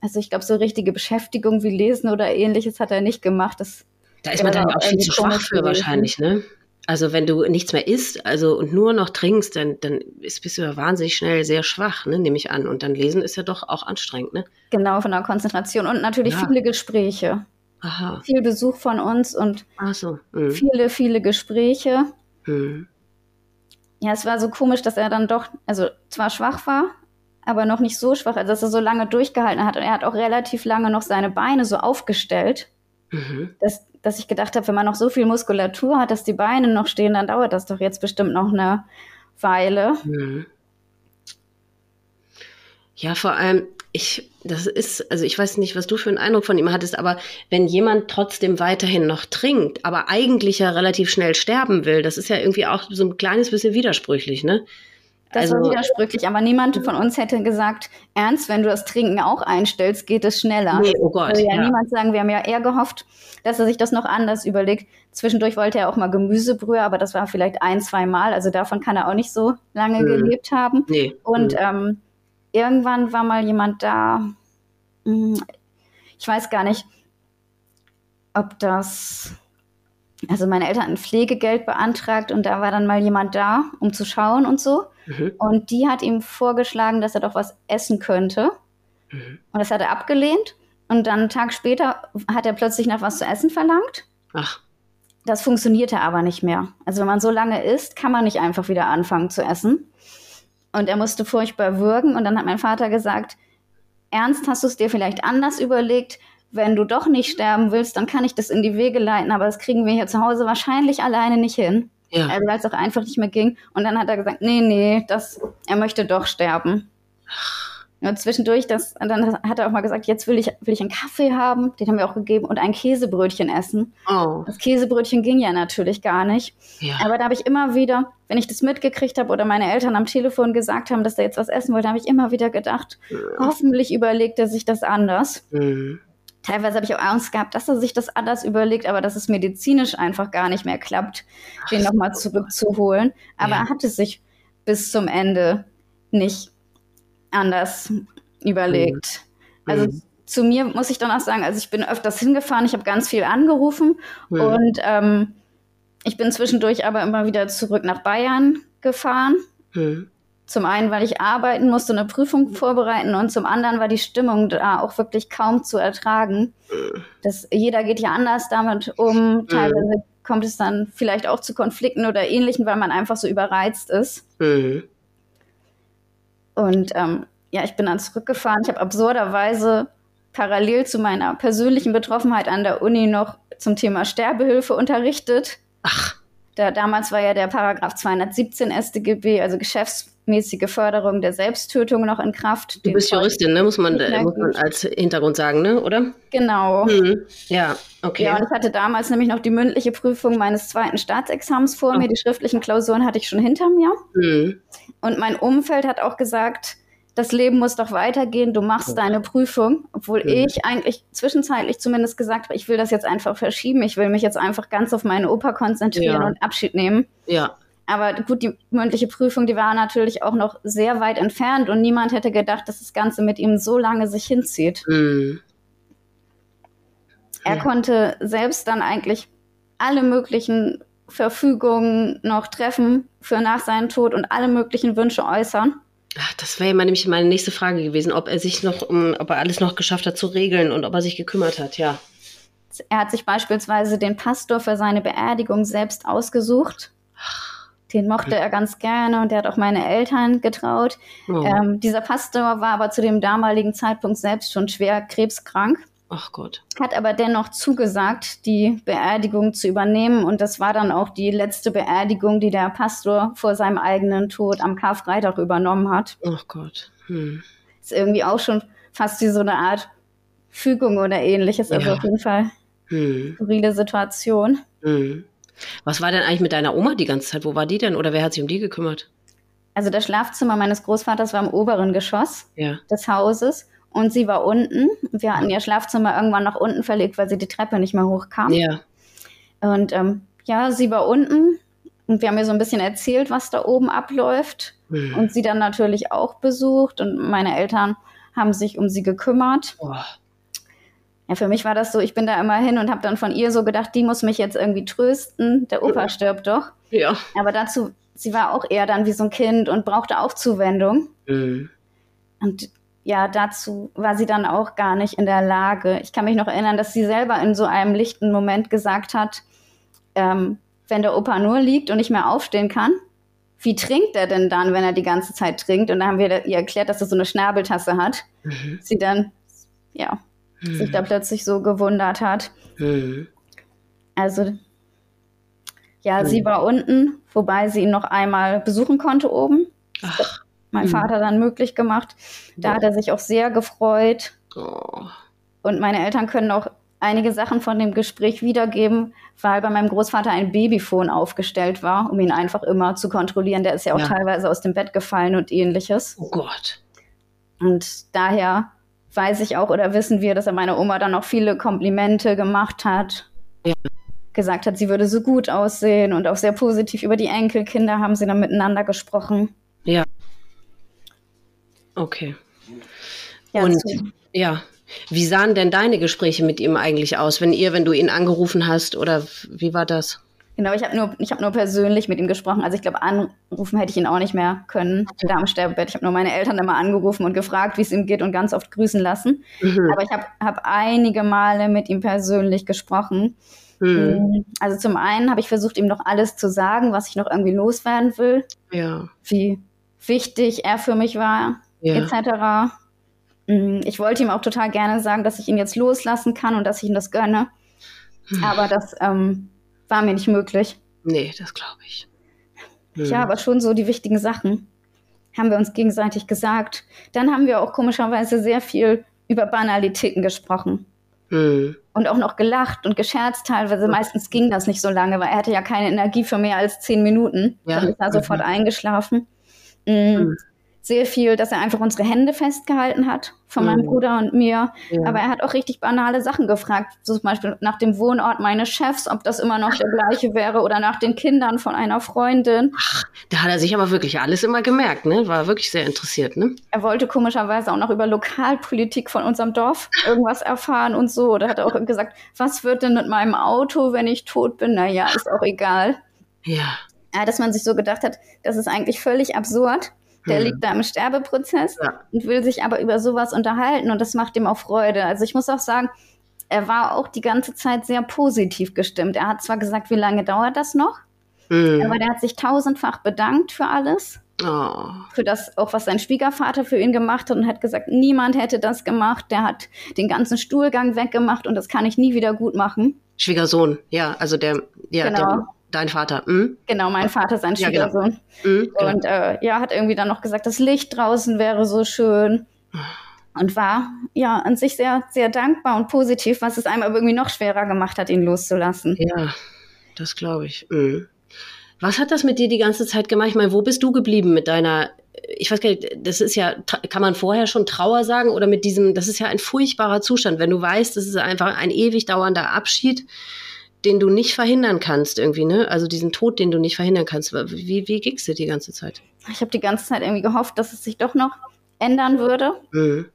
also ich glaube, so richtige Beschäftigung wie Lesen oder ähnliches hat er nicht gemacht. Das da ist man dann auch viel zu schwach für wahrscheinlich, ne? Also wenn du nichts mehr isst, also und nur noch trinkst, dann, dann ist, bist du ja wahnsinnig schnell sehr schwach, ne, nehme ich an. Und dann lesen ist ja doch auch anstrengend, ne? Genau, von der Konzentration. Und natürlich ja. viele Gespräche. Aha. Viel Besuch von uns und so. mhm. viele, viele Gespräche. Mhm ja, es war so komisch, dass er dann doch, also zwar schwach war, aber noch nicht so schwach, also dass er so lange durchgehalten hat. Und er hat auch relativ lange noch seine Beine so aufgestellt, mhm. dass, dass ich gedacht habe, wenn man noch so viel Muskulatur hat, dass die Beine noch stehen, dann dauert das doch jetzt bestimmt noch eine Weile. Mhm. Ja, vor allem, ich, das ist, also ich weiß nicht, was du für einen Eindruck von ihm hattest, aber wenn jemand trotzdem weiterhin noch trinkt, aber eigentlich ja relativ schnell sterben will, das ist ja irgendwie auch so ein kleines bisschen widersprüchlich, ne? Das also, war widersprüchlich, aber niemand von uns hätte gesagt, ernst, wenn du das Trinken auch einstellst, geht es schneller. Nee, oh Gott. Würde ja, ja niemand sagen, wir haben ja eher gehofft, dass er sich das noch anders überlegt. Zwischendurch wollte er auch mal Gemüsebrühe, aber das war vielleicht ein, zwei Mal. Also davon kann er auch nicht so lange hm. gelebt haben. Nee. Und hm. ähm, irgendwann war mal jemand da, hm, ich weiß gar nicht, ob das, also meine Eltern hatten Pflegegeld beantragt und da war dann mal jemand da, um zu schauen und so. Mhm. Und die hat ihm vorgeschlagen, dass er doch was essen könnte. Mhm. Und das hat er abgelehnt. Und dann einen Tag später hat er plötzlich nach was zu essen verlangt. Ach. Das funktionierte aber nicht mehr. Also wenn man so lange isst, kann man nicht einfach wieder anfangen zu essen. Und er musste furchtbar würgen. Und dann hat mein Vater gesagt, Ernst, hast du es dir vielleicht anders überlegt? Wenn du doch nicht sterben willst, dann kann ich das in die Wege leiten, aber das kriegen wir hier zu Hause wahrscheinlich alleine nicht hin. Ja. Also, weil es auch einfach nicht mehr ging. Und dann hat er gesagt, nee, nee, das, er möchte doch sterben. Ach. Und zwischendurch, das, dann hat er auch mal gesagt, jetzt will ich, will ich einen Kaffee haben, den haben wir auch gegeben, und ein Käsebrötchen essen. Oh. Das Käsebrötchen ging ja natürlich gar nicht. Ja. Aber da habe ich immer wieder, wenn ich das mitgekriegt habe oder meine Eltern am Telefon gesagt haben, dass er jetzt was essen wollte, habe ich immer wieder gedacht, ja. hoffentlich überlegt er sich das anders. Mhm. Teilweise habe ich auch Angst gehabt, dass er sich das anders überlegt, aber dass es medizinisch einfach gar nicht mehr klappt, den nochmal zurückzuholen. Aber ja. er hatte sich bis zum Ende nicht anders überlegt. Mhm. Also mhm. zu mir muss ich dann auch sagen, also ich bin öfters hingefahren, ich habe ganz viel angerufen mhm. und ähm, ich bin zwischendurch aber immer wieder zurück nach Bayern gefahren. Mhm. Zum einen, weil ich arbeiten musste, eine Prüfung vorbereiten und zum anderen war die Stimmung da auch wirklich kaum zu ertragen. Mhm. Das, jeder geht ja anders damit um. Mhm. Teilweise kommt es dann vielleicht auch zu Konflikten oder Ähnlichem, weil man einfach so überreizt ist. Mhm. Und ähm, ja, ich bin dann zurückgefahren. Ich habe absurderweise parallel zu meiner persönlichen Betroffenheit an der Uni noch zum Thema Sterbehilfe unterrichtet. Ach. Da, damals war ja der Paragraph 217 StGB, also geschäftsmäßige Förderung der Selbsttötung, noch in Kraft. Du bist Juristin, ne? muss, man, muss man als Hintergrund sagen, ne? oder? Genau. Mhm. Ja, okay. Ja, und ich hatte damals nämlich noch die mündliche Prüfung meines zweiten Staatsexamens vor oh. mir. Die schriftlichen Klausuren hatte ich schon hinter mir. Mhm. Und mein Umfeld hat auch gesagt, das Leben muss doch weitergehen, du machst deine Prüfung, obwohl mhm. ich eigentlich zwischenzeitlich zumindest gesagt habe, ich will das jetzt einfach verschieben, ich will mich jetzt einfach ganz auf meine Oper konzentrieren ja. und Abschied nehmen. Ja. Aber gut, die mündliche Prüfung, die war natürlich auch noch sehr weit entfernt und niemand hätte gedacht, dass das Ganze mit ihm so lange sich hinzieht. Mhm. Er ja. konnte selbst dann eigentlich alle möglichen Verfügungen noch treffen für nach seinem Tod und alle möglichen Wünsche äußern. Das wäre ja nämlich meine nächste Frage gewesen, ob er sich noch, ob er alles noch geschafft hat zu regeln und ob er sich gekümmert hat, ja. Er hat sich beispielsweise den Pastor für seine Beerdigung selbst ausgesucht. Den mochte er ganz gerne und der hat auch meine Eltern getraut. Oh. Ähm, dieser Pastor war aber zu dem damaligen Zeitpunkt selbst schon schwer krebskrank. Ach Gott. Hat aber dennoch zugesagt, die Beerdigung zu übernehmen. Und das war dann auch die letzte Beerdigung, die der Pastor vor seinem eigenen Tod am Karfreitag übernommen hat. Ach Gott. Hm. Ist irgendwie auch schon fast wie so eine Art Fügung oder ähnliches. Also ja. auf jeden Fall hm. skurrile Situation. Hm. Was war denn eigentlich mit deiner Oma die ganze Zeit? Wo war die denn? Oder wer hat sich um die gekümmert? Also das Schlafzimmer meines Großvaters war im oberen Geschoss ja. des Hauses. Und sie war unten. Wir hatten ihr Schlafzimmer irgendwann nach unten verlegt, weil sie die Treppe nicht mehr hochkam. Ja. Und ähm, ja, sie war unten und wir haben ihr so ein bisschen erzählt, was da oben abläuft. Mhm. Und sie dann natürlich auch besucht und meine Eltern haben sich um sie gekümmert. Oh. Ja, für mich war das so, ich bin da immer hin und habe dann von ihr so gedacht, die muss mich jetzt irgendwie trösten. Der Opa ja. stirbt doch. Ja. Aber dazu, sie war auch eher dann wie so ein Kind und brauchte auch Zuwendung. Mhm. Und ja, dazu war sie dann auch gar nicht in der Lage. Ich kann mich noch erinnern, dass sie selber in so einem lichten Moment gesagt hat, ähm, wenn der Opa nur liegt und nicht mehr aufstehen kann, wie trinkt er denn dann, wenn er die ganze Zeit trinkt? Und da haben wir ihr erklärt, dass er so eine Schnabeltasse hat. Mhm. Sie dann, ja, mhm. sich da plötzlich so gewundert hat. Mhm. Also, ja, sie mhm. war unten, wobei sie ihn noch einmal besuchen konnte oben. Ach mein mhm. Vater dann möglich gemacht. Da oh. hat er sich auch sehr gefreut. Oh. Und meine Eltern können auch einige Sachen von dem Gespräch wiedergeben, weil bei meinem Großvater ein Babyphone aufgestellt war, um ihn einfach immer zu kontrollieren. Der ist ja auch ja. teilweise aus dem Bett gefallen und ähnliches. Oh Gott. Und daher weiß ich auch oder wissen wir, dass er meiner Oma dann auch viele Komplimente gemacht hat. Ja. Gesagt hat, sie würde so gut aussehen und auch sehr positiv über die Enkelkinder haben sie dann miteinander gesprochen. Ja. Okay. Ja, und so. ja, wie sahen denn deine Gespräche mit ihm eigentlich aus, wenn ihr, wenn du ihn angerufen hast oder wie war das? Genau, ich habe nur, hab nur persönlich mit ihm gesprochen. Also ich glaube, anrufen hätte ich ihn auch nicht mehr können, da am Sterbebett. Ich habe nur meine Eltern immer angerufen und gefragt, wie es ihm geht und ganz oft grüßen lassen. Mhm. Aber ich habe hab einige Male mit ihm persönlich gesprochen. Mhm. Also zum einen habe ich versucht, ihm noch alles zu sagen, was ich noch irgendwie loswerden will. Ja. Wie wichtig er für mich war ja. etc. Mm, ich wollte ihm auch total gerne sagen, dass ich ihn jetzt loslassen kann und dass ich ihm das gönne. Hm. Aber das ähm, war mir nicht möglich. Nee, das glaube ich. Hm. Ja, aber schon so die wichtigen Sachen haben wir uns gegenseitig gesagt. Dann haben wir auch komischerweise sehr viel über Banalitäten gesprochen. Hm. Und auch noch gelacht und gescherzt teilweise. Meistens ging das nicht so lange, weil er hatte ja keine Energie für mehr als zehn Minuten. Ja. Dann ist er sofort mhm. eingeschlafen. Mhm sehr viel, dass er einfach unsere Hände festgehalten hat von meinem mhm. Bruder und mir. Ja. Aber er hat auch richtig banale Sachen gefragt, so zum Beispiel nach dem Wohnort meines Chefs, ob das immer noch der gleiche wäre oder nach den Kindern von einer Freundin. Ach, da hat er sich aber wirklich alles immer gemerkt, ne? War wirklich sehr interessiert, ne? Er wollte komischerweise auch noch über Lokalpolitik von unserem Dorf irgendwas erfahren und so. Da hat er auch gesagt, was wird denn mit meinem Auto, wenn ich tot bin? Naja, ist auch egal. Ja. Ja, dass man sich so gedacht hat, das ist eigentlich völlig absurd der mhm. liegt da im Sterbeprozess ja. und will sich aber über sowas unterhalten und das macht ihm auch Freude. Also ich muss auch sagen, er war auch die ganze Zeit sehr positiv gestimmt. Er hat zwar gesagt, wie lange dauert das noch, mhm. aber der hat sich tausendfach bedankt für alles. Oh. Für das, auch was sein Schwiegervater für ihn gemacht hat und hat gesagt, niemand hätte das gemacht. Der hat den ganzen Stuhlgang weggemacht und das kann ich nie wieder gut machen. Schwiegersohn, ja, also der, ja, genau. der Dein Vater. Hm? Genau, mein Vater, sein ja, genau. Schwiegersohn. Genau. Mhm, genau. Und äh, ja, hat irgendwie dann noch gesagt, das Licht draußen wäre so schön. Und war ja an sich sehr, sehr dankbar und positiv, was es einem aber irgendwie noch schwerer gemacht hat, ihn loszulassen. Ja, das glaube ich. Mhm. Was hat das mit dir die ganze Zeit gemacht? Ich meine, wo bist du geblieben mit deiner ich weiß gar nicht, das ist ja, kann man vorher schon Trauer sagen oder mit diesem, das ist ja ein furchtbarer Zustand, wenn du weißt, das ist einfach ein ewig dauernder Abschied, den du nicht verhindern kannst irgendwie, ne? Also diesen Tod, den du nicht verhindern kannst. Wie, wie ging's dir die ganze Zeit? Ich habe die ganze Zeit irgendwie gehofft, dass es sich doch noch ändern würde. Mhm.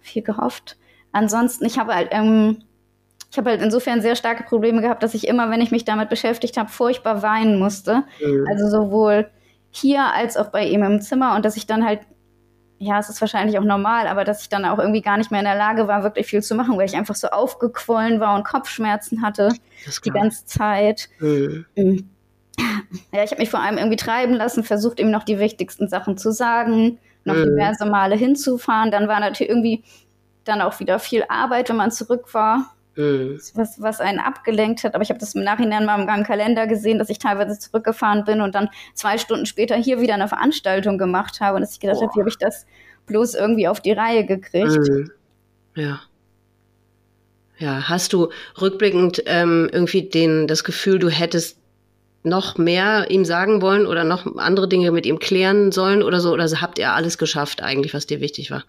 Viel gehofft. Ansonsten, ich habe halt, ähm, ich habe halt insofern sehr starke Probleme gehabt, dass ich immer, wenn ich mich damit beschäftigt habe, furchtbar weinen musste. Mhm. Also sowohl hier als auch bei ihm im Zimmer und dass ich dann halt, ja, es ist wahrscheinlich auch normal, aber dass ich dann auch irgendwie gar nicht mehr in der Lage war, wirklich viel zu machen, weil ich einfach so aufgequollen war und Kopfschmerzen hatte die ganze Zeit. Mhm. mhm. Ja, ich habe mich vor allem irgendwie treiben lassen, versucht ihm noch die wichtigsten Sachen zu sagen, noch mhm. diverse Male hinzufahren. Dann war natürlich irgendwie dann auch wieder viel Arbeit, wenn man zurück war. Mhm. Was, was einen abgelenkt hat. Aber ich habe das im Nachhinein mal im Kalender gesehen, dass ich teilweise zurückgefahren bin und dann zwei Stunden später hier wieder eine Veranstaltung gemacht habe und dass ich gedacht habe, wie habe ich das bloß irgendwie auf die Reihe gekriegt. Mhm. Ja. Ja, hast du rückblickend ähm, irgendwie den, das Gefühl, du hättest noch mehr ihm sagen wollen oder noch andere Dinge mit ihm klären sollen oder so? Oder habt ihr alles geschafft eigentlich, was dir wichtig war?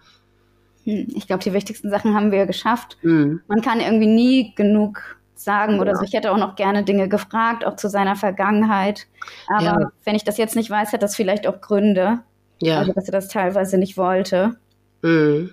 Hm, ich glaube, die wichtigsten Sachen haben wir geschafft. Mhm. Man kann irgendwie nie genug sagen ja. oder so. Ich hätte auch noch gerne Dinge gefragt, auch zu seiner Vergangenheit. Aber ja. wenn ich das jetzt nicht weiß, hat das vielleicht auch Gründe. Ja. Also, dass er das teilweise nicht wollte. Mhm.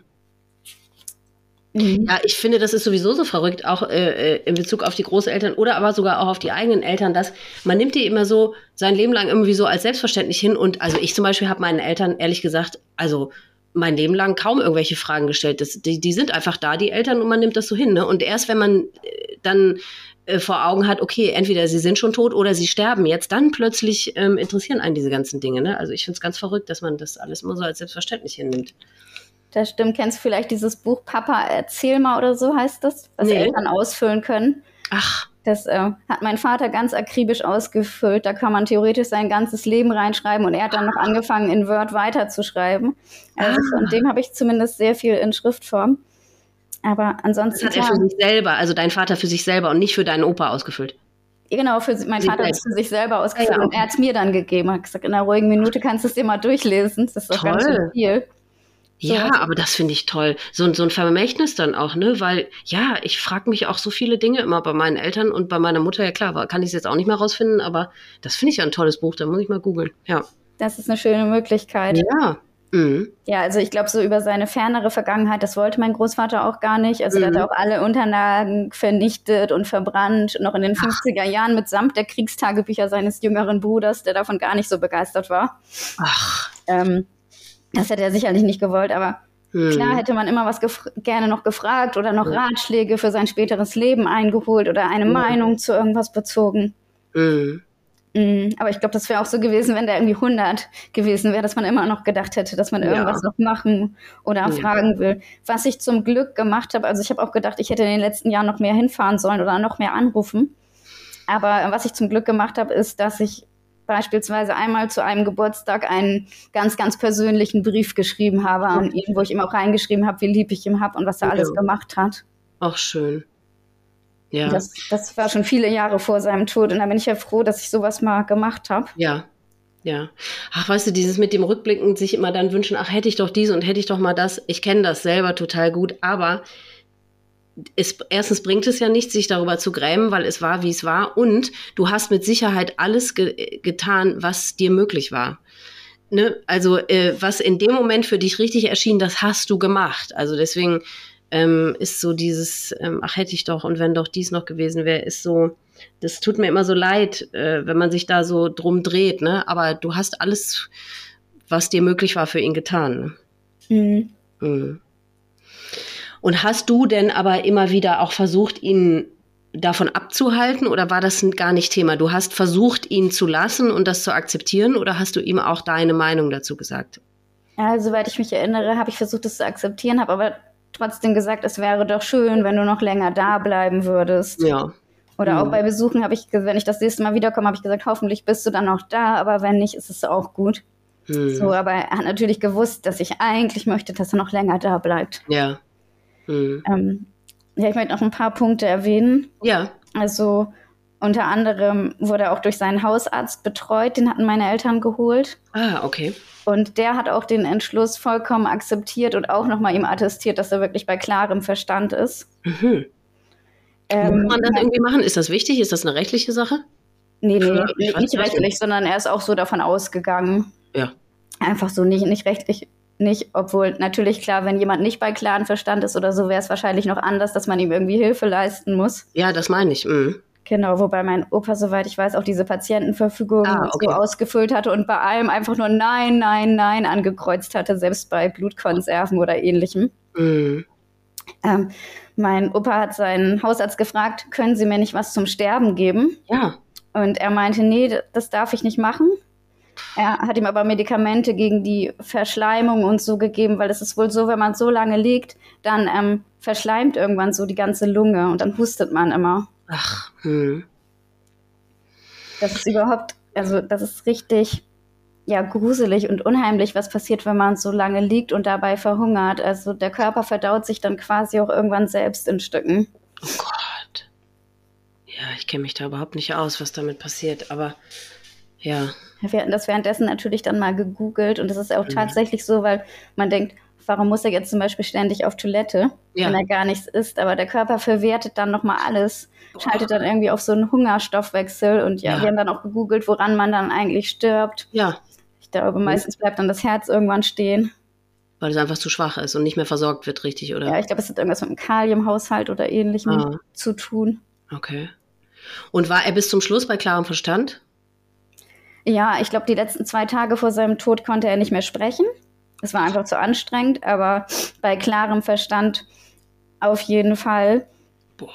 Mhm. Ja, ich finde, das ist sowieso so verrückt, auch äh, äh, in Bezug auf die Großeltern oder aber sogar auch auf die eigenen Eltern, dass man nimmt die immer so sein Leben lang irgendwie so als selbstverständlich hin. Und also ich zum Beispiel habe meinen Eltern ehrlich gesagt, also mein Leben lang kaum irgendwelche Fragen gestellt. Das, die, die sind einfach da, die Eltern, und man nimmt das so hin. Ne? Und erst wenn man äh, dann äh, vor Augen hat, okay, entweder sie sind schon tot oder sie sterben jetzt, dann plötzlich ähm, interessieren einen diese ganzen Dinge. Ne? Also ich finde es ganz verrückt, dass man das alles immer so als selbstverständlich hinnimmt. Das stimmt. Kennst du vielleicht dieses Buch Papa, erzähl mal oder so heißt das, was nee. Eltern ausfüllen können? Ach. Das äh, hat mein Vater ganz akribisch ausgefüllt. Da kann man theoretisch sein ganzes Leben reinschreiben und er hat dann noch angefangen, in Word weiterzuschreiben. Also ah. von dem habe ich zumindest sehr viel in Schriftform. Aber ansonsten. Das hat er für sich selber, also dein Vater für sich selber und nicht für deinen Opa ausgefüllt. Genau, für, mein Vater hat es für sich selber ausgefüllt ja, ja. und er hat es mir dann gegeben. Er hat gesagt, in einer ruhigen Minute kannst du es dir mal durchlesen. Das ist doch Toll. ganz schön viel. Ja, so. aber das finde ich toll. So, so ein Vermächtnis dann auch, ne? Weil, ja, ich frage mich auch so viele Dinge immer bei meinen Eltern und bei meiner Mutter. Ja klar, kann ich es jetzt auch nicht mehr rausfinden, aber das finde ich ja ein tolles Buch, da muss ich mal googeln. Ja. Das ist eine schöne Möglichkeit. Ja. Mhm. Ja, also ich glaube, so über seine fernere Vergangenheit, das wollte mein Großvater auch gar nicht. Also mhm. er hat auch alle Unterlagen vernichtet und verbrannt, noch in den 50er Ach. Jahren mitsamt der Kriegstagebücher seines jüngeren Bruders, der davon gar nicht so begeistert war. Ach. Ähm, das hätte er sicherlich nicht gewollt, aber hm. klar hätte man immer was gerne noch gefragt oder noch. Ratschläge für sein späteres Leben eingeholt oder eine. Meinung zu irgendwas bezogen. Mhm. Aber ich glaube, das wäre auch so gewesen, wenn der irgendwie 100 gewesen wäre, dass man immer noch gedacht hätte, dass man irgendwas ja. noch machen oder fragen will. Was ich zum Glück gemacht habe, also ich habe auch gedacht, ich hätte in den letzten Jahren noch mehr hinfahren sollen oder noch mehr anrufen. Aber was ich zum Glück gemacht habe, ist, dass ich beispielsweise einmal zu einem Geburtstag einen ganz, ganz persönlichen Brief geschrieben habe an ihn, wo ich ihm auch reingeschrieben habe, wie lieb ich ihn habe und was er ja. alles gemacht hat. Ach, schön. Ja. Das, das war schon viele Jahre vor seinem Tod und da bin ich ja froh, dass ich sowas mal gemacht habe. Ja, ja. Ach, weißt du, dieses mit dem Rückblicken, sich immer dann wünschen, ach, hätte ich doch dies und hätte ich doch mal das. Ich kenne das selber total gut, aber es, erstens bringt es ja nichts, sich darüber zu grämen, weil es war, wie es war. Und du hast mit Sicherheit alles ge getan, was dir möglich war. Ne? Also, äh, was in dem Moment für dich richtig erschien, das hast du gemacht. Also deswegen ähm, ist so dieses, ähm, ach hätte ich doch und wenn doch dies noch gewesen wäre, ist so, das tut mir immer so leid, äh, wenn man sich da so drum dreht. Ne? Aber du hast alles, was dir möglich war, für ihn getan. Ne? Mhm. Mhm. Und hast du denn aber immer wieder auch versucht, ihn davon abzuhalten oder war das gar nicht Thema? Du hast versucht, ihn zu lassen und das zu akzeptieren oder hast du ihm auch deine Meinung dazu gesagt? Ja, soweit ich mich erinnere, habe ich versucht, das zu akzeptieren, habe aber trotzdem gesagt, es wäre doch schön, wenn du noch länger da bleiben würdest. Ja. Oder mhm. auch bei Besuchen habe ich, wenn ich das nächste Mal wiederkomme, habe ich gesagt, hoffentlich bist du dann noch da, aber wenn nicht, ist es auch gut. Mhm. So, aber er hat natürlich gewusst, dass ich eigentlich möchte, dass er noch länger da bleibt. Ja. Mhm. Ähm, ja, ich möchte noch ein paar Punkte erwähnen. Ja. Also unter anderem wurde er auch durch seinen Hausarzt betreut, den hatten meine Eltern geholt. Ah, okay. Und der hat auch den Entschluss vollkommen akzeptiert und auch nochmal ihm attestiert, dass er wirklich bei klarem Verstand ist. Mhm. Ähm, Muss man das irgendwie machen? Ist das wichtig? Ist das eine rechtliche Sache? Nee, nee, nicht, nicht rechtlich, sondern er ist auch so davon ausgegangen. Ja. Einfach so nicht, nicht rechtlich, nicht, obwohl natürlich klar, wenn jemand nicht bei klarem Verstand ist oder so, wäre es wahrscheinlich noch anders, dass man ihm irgendwie Hilfe leisten muss. Ja, das meine ich. Mhm. Genau, wobei mein Opa, soweit ich weiß, auch diese Patientenverfügung ah, okay. so ausgefüllt hatte und bei allem einfach nur Nein, Nein, Nein angekreuzt hatte, selbst bei Blutkonserven oder ähnlichem. Mhm. Ähm, mein Opa hat seinen Hausarzt gefragt, können Sie mir nicht was zum Sterben geben? Ja. Und er meinte, nee, das darf ich nicht machen. Er hat ihm aber Medikamente gegen die Verschleimung und so gegeben, weil es ist wohl so, wenn man so lange liegt, dann ähm, verschleimt irgendwann so die ganze Lunge und dann hustet man immer. Ach, hm. Das ist überhaupt, also das ist richtig, ja, gruselig und unheimlich, was passiert, wenn man so lange liegt und dabei verhungert. Also der Körper verdaut sich dann quasi auch irgendwann selbst in Stücken. Oh Gott. Ja, ich kenne mich da überhaupt nicht aus, was damit passiert, aber ja. Wir hatten das währenddessen natürlich dann mal gegoogelt und das ist auch mhm. tatsächlich so, weil man denkt, warum muss er jetzt zum Beispiel ständig auf Toilette, ja. wenn er gar nichts isst? Aber der Körper verwertet dann nochmal alles, schaltet dann irgendwie auf so einen Hungerstoffwechsel und ja, ja, wir haben dann auch gegoogelt, woran man dann eigentlich stirbt. Ja. Ich glaube, meistens bleibt dann das Herz irgendwann stehen. Weil es einfach zu schwach ist und nicht mehr versorgt wird, richtig, oder? Ja, ich glaube, es hat irgendwas mit dem Kaliumhaushalt oder ähnlichem ah. zu tun. Okay. Und war er bis zum Schluss bei klarem Verstand? Ja, ich glaube, die letzten zwei Tage vor seinem Tod konnte er nicht mehr sprechen. Es war einfach zu anstrengend, aber bei klarem Verstand auf jeden Fall. Boah.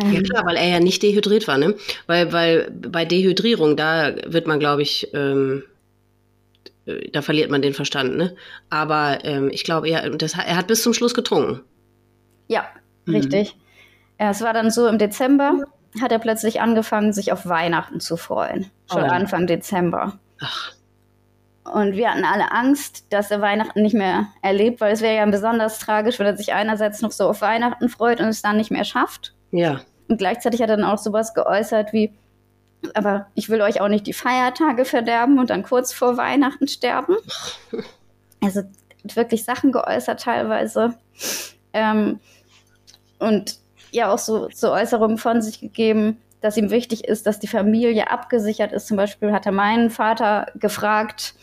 Ja ähm. klar, weil er ja nicht dehydriert war, ne? Weil, weil bei Dehydrierung, da wird man, glaube ich, ähm, äh, da verliert man den Verstand, ne? Aber ähm, ich glaube, er, das, er hat bis zum Schluss getrunken. Ja, mhm. richtig. Es war dann so im Dezember, hat er plötzlich angefangen, sich auf Weihnachten zu freuen. Schon oh. Anfang Dezember. Ach. Und wir hatten alle Angst, dass er Weihnachten nicht mehr erlebt, weil es wäre ja besonders tragisch, wenn er sich einerseits noch so auf Weihnachten freut und es dann nicht mehr schafft. Ja. Und gleichzeitig hat er dann auch sowas geäußert wie, aber ich will euch auch nicht die Feiertage verderben und dann kurz vor Weihnachten sterben. Also wirklich Sachen geäußert teilweise. Ähm, und ja auch so, so Äußerungen von sich gegeben, dass ihm wichtig ist, dass die Familie abgesichert ist. Zum Beispiel hat er meinen Vater gefragt,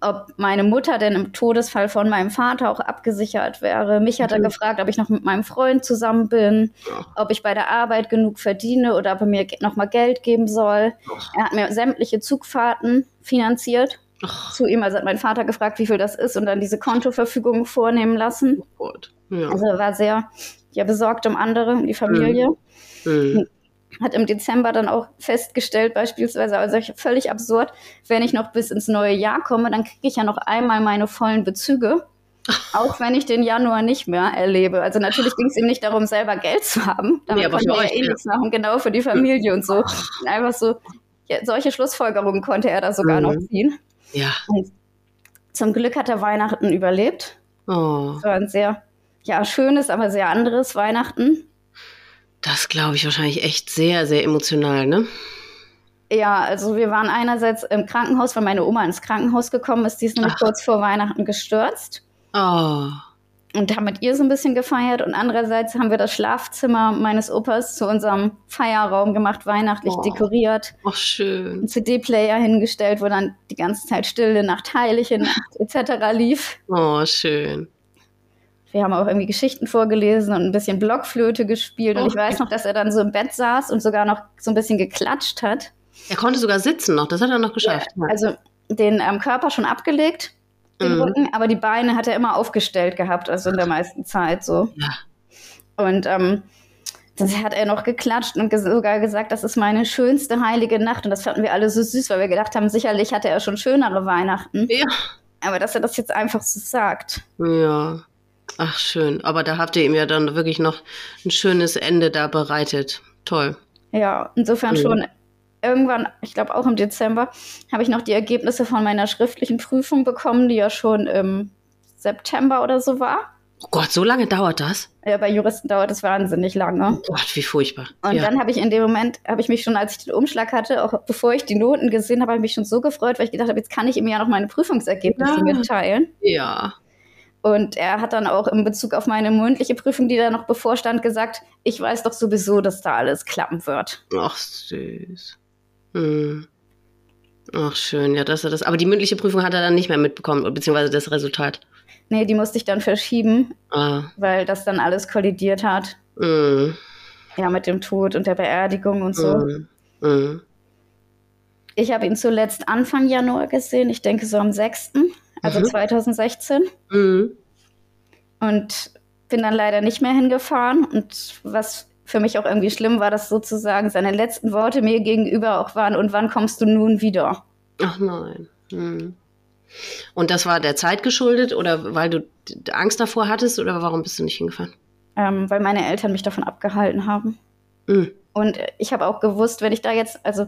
ob meine Mutter denn im Todesfall von meinem Vater auch abgesichert wäre. Mich hat er mhm. gefragt, ob ich noch mit meinem Freund zusammen bin, ob ich bei der Arbeit genug verdiene oder ob er mir noch mal Geld geben soll. Er hat mir sämtliche Zugfahrten finanziert Ach. zu ihm. Also hat mein Vater gefragt, wie viel das ist und dann diese Kontoverfügung vornehmen lassen. Oh ja. Also er war sehr ja, besorgt um andere, um die Familie. Mhm. Mhm hat im Dezember dann auch festgestellt, beispielsweise, also völlig absurd, wenn ich noch bis ins neue Jahr komme, dann kriege ich ja noch einmal meine vollen Bezüge. Auch wenn ich den Januar nicht mehr erlebe. Also natürlich ging es ihm nicht darum, selber Geld zu haben. Damit ja, konnte er ja eh nichts machen, genau für die Familie und so. Und einfach so, ja, solche Schlussfolgerungen konnte er da sogar mhm. noch ziehen. Ja. Und zum Glück hat er Weihnachten überlebt. Oh. Es war ein sehr, ja, schönes, aber sehr anderes Weihnachten. Das glaube ich wahrscheinlich echt sehr, sehr emotional, ne? Ja, also wir waren einerseits im Krankenhaus, weil meine Oma ins Krankenhaus gekommen ist. Die ist nämlich Ach. kurz vor Weihnachten gestürzt. Oh. Und haben mit ihr so ein bisschen gefeiert. Und andererseits haben wir das Schlafzimmer meines Opas zu unserem Feierraum gemacht, weihnachtlich oh. dekoriert. Ach, schön. Ein CD-Player hingestellt, wo dann die ganze Zeit Stille Nacht, Heilige Nacht etc. lief. Oh, schön wir haben auch irgendwie Geschichten vorgelesen und ein bisschen Blockflöte gespielt. Und ich weiß noch, dass er dann so im Bett saß und sogar noch so ein bisschen geklatscht hat. Er konnte sogar sitzen noch, das hat er noch geschafft. Ja, also den ähm, Körper schon abgelegt, den mhm. Rücken, aber die Beine hat er immer aufgestellt gehabt, also in der meisten Zeit so. Ja. Und ähm, dann hat er noch geklatscht und ges sogar gesagt, das ist meine schönste heilige Nacht. Und das fanden wir alle so süß, weil wir gedacht haben, sicherlich hatte er schon schönere Weihnachten. Ja. Aber dass er das jetzt einfach so sagt. Ja. Ach, schön. Aber da habt ihr ihm ja dann wirklich noch ein schönes Ende da bereitet. Toll. Ja, insofern mhm. schon irgendwann, ich glaube auch im Dezember, habe ich noch die Ergebnisse von meiner schriftlichen Prüfung bekommen, die ja schon im September oder so war. Oh Gott, so lange dauert das? Ja, bei Juristen dauert das wahnsinnig lange. Oh Gott, wie furchtbar. Und ja. dann habe ich in dem Moment, habe ich mich schon, als ich den Umschlag hatte, auch bevor ich die Noten gesehen habe, habe ich mich schon so gefreut, weil ich gedacht habe, jetzt kann ich ihm ja noch meine Prüfungsergebnisse ja. mitteilen. Ja. Und er hat dann auch in Bezug auf meine mündliche Prüfung, die da noch bevorstand, gesagt, ich weiß doch sowieso, dass da alles klappen wird. Ach, süß. Hm. Ach, schön, ja, dass er das. Aber die mündliche Prüfung hat er dann nicht mehr mitbekommen, beziehungsweise das Resultat. Nee, die musste ich dann verschieben, ah. weil das dann alles kollidiert hat. Mm. Ja, mit dem Tod und der Beerdigung und so. Mm. Mm. Ich habe ihn zuletzt Anfang Januar gesehen, ich denke so am 6., also mhm. 2016. Mhm. Und bin dann leider nicht mehr hingefahren. Und was für mich auch irgendwie schlimm war, dass sozusagen seine letzten Worte mir gegenüber auch waren, und wann kommst du nun wieder? Ach nein. Hm. Und das war der Zeit geschuldet oder weil du Angst davor hattest oder warum bist du nicht hingefahren? Ähm, weil meine Eltern mich davon abgehalten haben. Mhm. Und ich habe auch gewusst, wenn ich da jetzt, also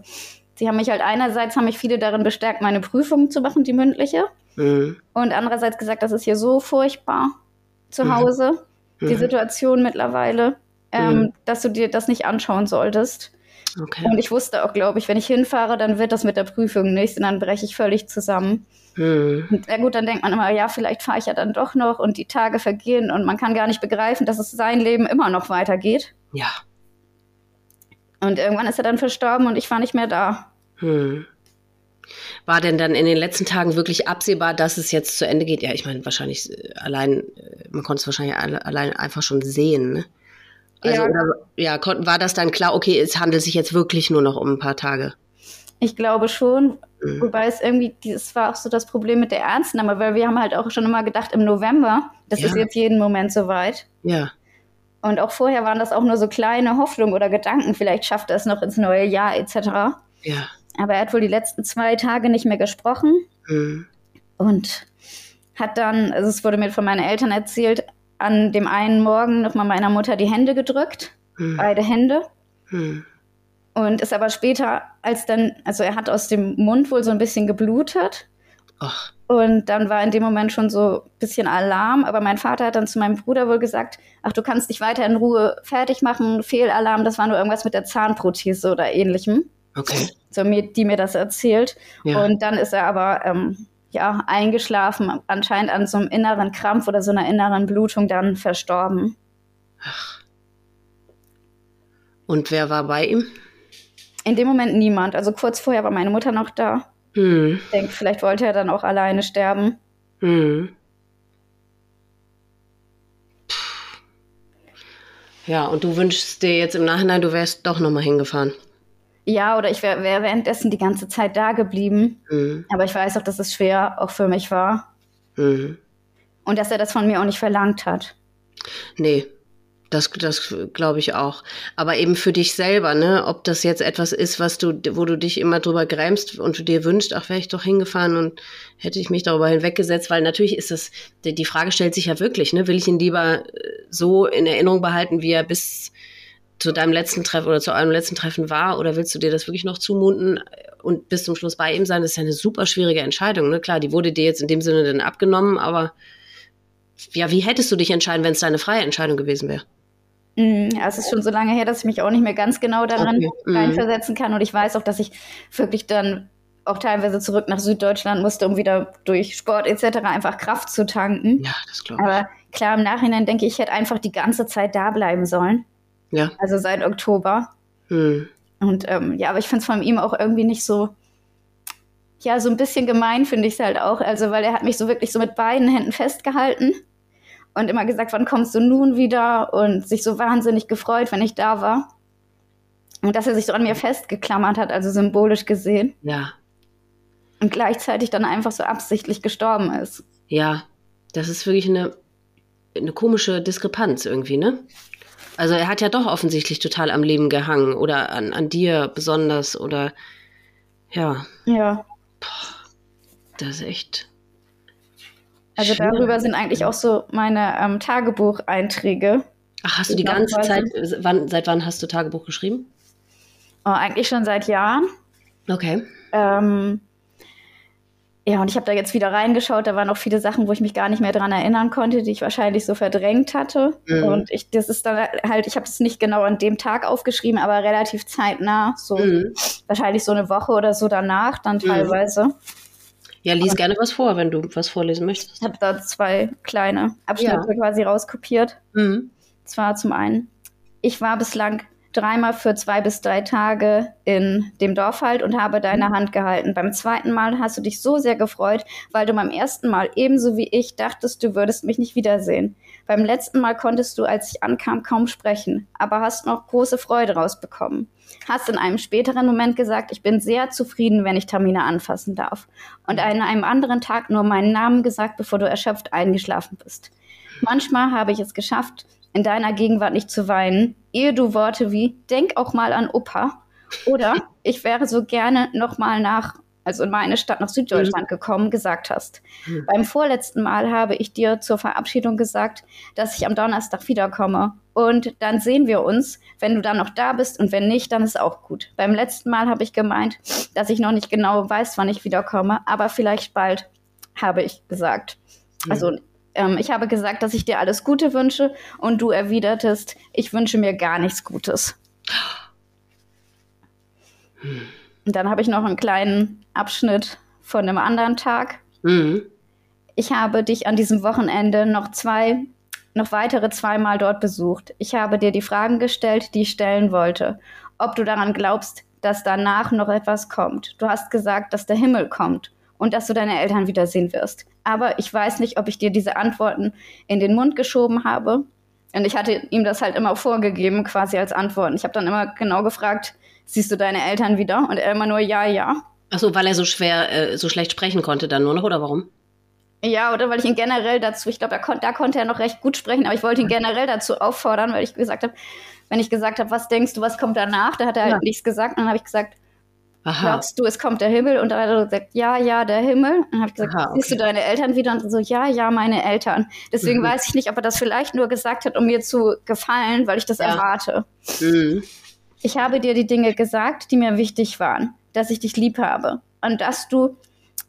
sie haben mich halt einerseits, haben mich viele darin bestärkt, meine Prüfungen zu machen, die mündliche. Mhm. Und andererseits gesagt, das ist hier so furchtbar zu mhm. Hause, die. Situation mittlerweile ähm, mhm. dass du dir das nicht anschauen solltest. Okay. Und ich wusste auch, glaube ich, wenn ich hinfahre, dann wird das mit der Prüfung nichts und dann breche ich völlig zusammen. Mhm. Und ja gut, dann denkt man immer, ja, vielleicht fahre ich ja dann doch noch und die Tage vergehen und man kann gar nicht begreifen, dass es sein Leben immer noch weitergeht. Ja. Und irgendwann ist er dann verstorben und ich war nicht mehr da. Mhm. War denn dann in den letzten Tagen wirklich absehbar, dass es jetzt zu Ende geht? Ja, ich meine, wahrscheinlich äh, allein, äh, man konnte es wahrscheinlich allein einfach schon sehen, ne? Also, ja. Oder, ja, war das dann klar, okay, es handelt sich jetzt wirklich nur noch um ein paar Tage? Ich glaube schon, mhm. wobei es irgendwie, das war auch so das Problem mit der Ernstnahme, weil wir haben halt auch schon immer gedacht, im November, das ja. ist jetzt jeden Moment soweit. Ja. Und auch vorher waren das auch nur so kleine Hoffnungen oder Gedanken, vielleicht schafft er es noch ins neue Jahr etc. Ja. Aber er hat wohl die letzten zwei Tage nicht mehr gesprochen mhm. und hat dann, also es wurde mir von meinen Eltern erzählt, an dem einen Morgen nochmal meiner Mutter die Hände gedrückt, hm. beide Hände. Hm. Und ist aber später, als dann, also er hat aus dem Mund wohl so ein bisschen geblutet. Ach. Und dann war in dem Moment schon so ein bisschen Alarm. Aber mein Vater hat dann zu meinem Bruder wohl gesagt: Ach, du kannst dich weiter in Ruhe fertig machen. Fehlalarm, das war nur irgendwas mit der Zahnprothese oder ähnlichem. Okay. So, mir, die mir das erzählt. Ja. Und dann ist er aber ähm, ja, eingeschlafen, anscheinend an so einem inneren Krampf oder so einer inneren Blutung dann verstorben. Ach. Und wer war bei ihm? In dem Moment niemand. Also kurz vorher war meine Mutter noch da. Hm. Ich denke, vielleicht wollte er dann auch alleine sterben. Hm. Ja, und du wünschst dir jetzt im Nachhinein, du wärst doch nochmal hingefahren. Ja, oder ich wäre wär währenddessen die ganze Zeit da geblieben. Mhm. Aber ich weiß auch, dass es schwer auch für mich war. Mhm. Und dass er das von mir auch nicht verlangt hat. Nee, das, das glaube ich auch. Aber eben für dich selber, ne? Ob das jetzt etwas ist, was du, wo du dich immer drüber grämst und du dir wünschst, ach, wäre ich doch hingefahren und hätte ich mich darüber hinweggesetzt, weil natürlich ist das, die Frage stellt sich ja wirklich, ne? Will ich ihn lieber äh, so in Erinnerung behalten, wie er bis zu deinem letzten Treffen oder zu eurem letzten Treffen war oder willst du dir das wirklich noch zumuten und bis zum Schluss bei ihm sein? Das ist ja eine super schwierige Entscheidung. Ne? Klar, die wurde dir jetzt in dem Sinne dann abgenommen, aber ja, wie hättest du dich entscheiden, wenn es deine freie Entscheidung gewesen wäre? Mm, ja, es ist schon so lange her, dass ich mich auch nicht mehr ganz genau daran okay. Mhm. reinversetzen kann. Und ich weiß auch, dass ich wirklich dann auch teilweise zurück nach Süddeutschland musste, um wieder durch Sport etc. einfach Kraft zu tanken. Ja, das glaube ich. Aber klar, im Nachhinein denke ich, ich hätte einfach die ganze Zeit da bleiben sollen. Ja. Also seit Oktober. Hm. Und ähm, ja, aber ich finde es von ihm auch irgendwie nicht so, ja, so ein bisschen gemein finde ich es halt auch. Also, weil er hat mich so wirklich so mit beiden Händen festgehalten und immer gesagt, wann kommst du nun wieder? Und sich so wahnsinnig gefreut, wenn ich da war. Und dass er sich so an mir festgeklammert hat, also symbolisch gesehen. Ja. Und gleichzeitig dann einfach so absichtlich gestorben ist. Ja, das ist wirklich eine, eine komische Diskrepanz irgendwie, ne? Also er hat ja doch offensichtlich total am Leben gehangen oder an, an dir besonders oder ja. Ja. Boah, das ist echt. Also schwierig. darüber sind eigentlich auch so meine ähm, Tagebucheinträge. Ach, hast du die ganze Zeit, wann, seit wann hast du Tagebuch geschrieben? Oh, eigentlich schon seit Jahren. Okay. Ähm, ja, und ich habe da jetzt wieder reingeschaut, da waren noch viele Sachen, wo ich mich gar nicht mehr dran erinnern konnte, die ich wahrscheinlich so verdrängt hatte. Mhm. Und ich, das ist dann halt, ich habe es nicht genau an dem Tag aufgeschrieben, aber relativ zeitnah, so mhm. wahrscheinlich so eine Woche oder so danach dann mhm. teilweise. Ja, lies und gerne was vor, wenn du was vorlesen möchtest. Ich habe da zwei kleine Abschnitte ja. quasi rauskopiert. Mhm. Zwar zum einen, ich war bislang dreimal für zwei bis drei Tage in dem Dorf halt und habe deine mhm. Hand gehalten. Beim zweiten Mal hast du dich so sehr gefreut, weil du beim ersten Mal ebenso wie ich dachtest, du würdest mich nicht wiedersehen. Beim letzten Mal konntest du, als ich ankam, kaum sprechen, aber hast noch große Freude rausbekommen. Hast in einem späteren Moment gesagt, ich bin sehr zufrieden, wenn ich Tamina anfassen darf. Und an einem anderen Tag nur meinen Namen gesagt, bevor du erschöpft eingeschlafen bist. Manchmal habe ich es geschafft, in deiner Gegenwart nicht zu weinen, ehe du Worte wie denk auch mal an Opa oder ich wäre so gerne noch mal nach also in meine Stadt nach Süddeutschland mhm. gekommen, gesagt hast. Mhm. Beim vorletzten Mal habe ich dir zur Verabschiedung gesagt, dass ich am Donnerstag wiederkomme. Und dann sehen wir uns, wenn du dann noch da bist und wenn nicht, dann ist auch gut. Beim letzten Mal habe ich gemeint, dass ich noch nicht genau weiß, wann ich wiederkomme, aber vielleicht bald, habe ich gesagt. Mhm. Also ähm, ich habe gesagt, dass ich dir alles Gute wünsche und du erwidertest, ich wünsche mir gar nichts Gutes. Hm. Und dann habe ich noch einen kleinen Abschnitt von einem anderen Tag. Mhm. Ich habe dich an diesem Wochenende noch zwei, noch weitere zweimal dort besucht. Ich habe dir die Fragen gestellt, die ich stellen wollte. Ob du daran glaubst, dass danach noch etwas kommt. Du hast gesagt, dass der Himmel kommt und dass du deine Eltern wiedersehen wirst. Aber ich weiß nicht, ob ich dir diese Antworten in den Mund geschoben habe. Und ich hatte ihm das halt immer vorgegeben, quasi als Antworten. Ich habe dann immer genau gefragt, siehst du deine Eltern wieder? Und er immer nur ja, ja. Ach so, weil er so schwer, äh, so schlecht sprechen konnte dann nur noch, oder warum? Ja, oder weil ich ihn generell dazu, ich glaube, kon da konnte er noch recht gut sprechen, aber ich wollte ihn generell dazu auffordern, weil ich gesagt habe, wenn ich gesagt habe, was denkst du, was kommt danach, da hat er halt ja. halt nichts gesagt. Und dann habe ich gesagt, Aha. glaubst du, es kommt der Himmel? Und dann hat er gesagt, ja, ja, der Himmel. Und dann habe ich gesagt, Aha, okay. siehst du deine Eltern wieder? Und so, ja, ja, meine Eltern. Deswegen mhm. weiß ich nicht, ob er das vielleicht nur gesagt hat, um mir zu gefallen, weil ich das ja. erwarte. Mhm. Ich habe dir die Dinge gesagt, die mir wichtig waren, dass ich dich lieb habe und dass du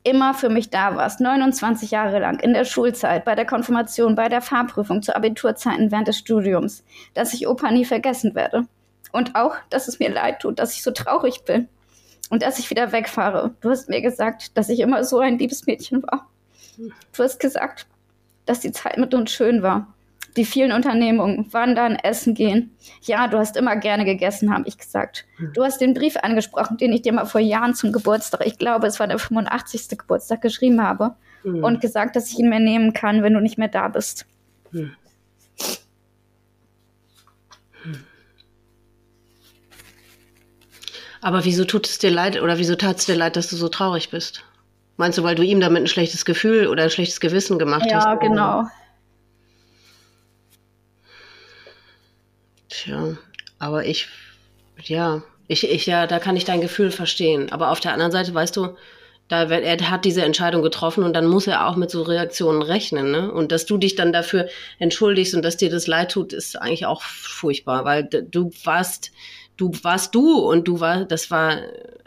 immer für mich da warst, 29 Jahre lang, in der Schulzeit, bei der Konfirmation, bei der Fahrprüfung, zu Abiturzeiten während des Studiums, dass ich Opa nie vergessen werde. Und auch, dass es mir leid tut, dass ich so traurig bin und dass ich wieder wegfahre. Du hast mir gesagt, dass ich immer so ein liebes Mädchen war. Du hast gesagt, dass die Zeit mit uns schön war. Die vielen Unternehmungen, wandern, essen gehen. Ja, du hast immer gerne gegessen, habe ich gesagt. Du hast den Brief angesprochen, den ich dir mal vor Jahren zum Geburtstag, ich glaube, es war der 85. Geburtstag, geschrieben habe. Mhm. Und gesagt, dass ich ihn mir nehmen kann, wenn du nicht mehr da bist. Mhm. Aber wieso tut es dir leid oder wieso tat es dir leid, dass du so traurig bist? Meinst du, weil du ihm damit ein schlechtes Gefühl oder ein schlechtes Gewissen gemacht ja, hast? Ja, genau. Tja, aber ich, ja, ich, ich, ja, da kann ich dein Gefühl verstehen. Aber auf der anderen Seite, weißt du, da, er hat diese Entscheidung getroffen und dann muss er auch mit so Reaktionen rechnen. Ne? Und dass du dich dann dafür entschuldigst und dass dir das leid tut, ist eigentlich auch furchtbar, weil du warst du warst du und du war, das war,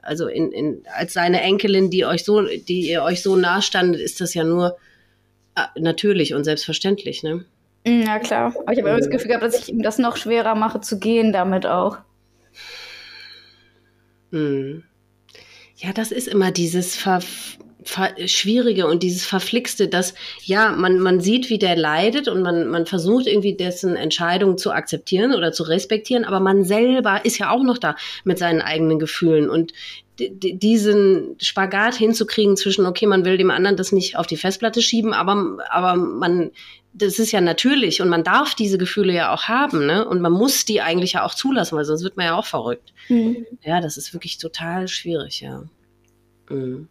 also in, in, als seine Enkelin, die euch so, die ihr euch so nah standet, ist das ja nur äh, natürlich und selbstverständlich, ne? Mm, ja, klar. Aber ich habe immer das Gefühl gehabt, dass ich ihm das noch schwerer mache zu gehen damit auch. Hm. Ja, das ist immer dieses Ver Schwierige und dieses Verflixte, dass ja, man, man sieht, wie der leidet und man, man versucht irgendwie dessen Entscheidung zu akzeptieren oder zu respektieren, aber man selber ist ja auch noch da mit seinen eigenen Gefühlen und diesen Spagat hinzukriegen zwischen, okay, man will dem anderen das nicht auf die Festplatte schieben, aber, aber man, das ist ja natürlich und man darf diese Gefühle ja auch haben, ne? Und man muss die eigentlich ja auch zulassen, weil sonst wird man ja auch verrückt. Mhm. Ja, das ist wirklich total schwierig, ja. Mhm.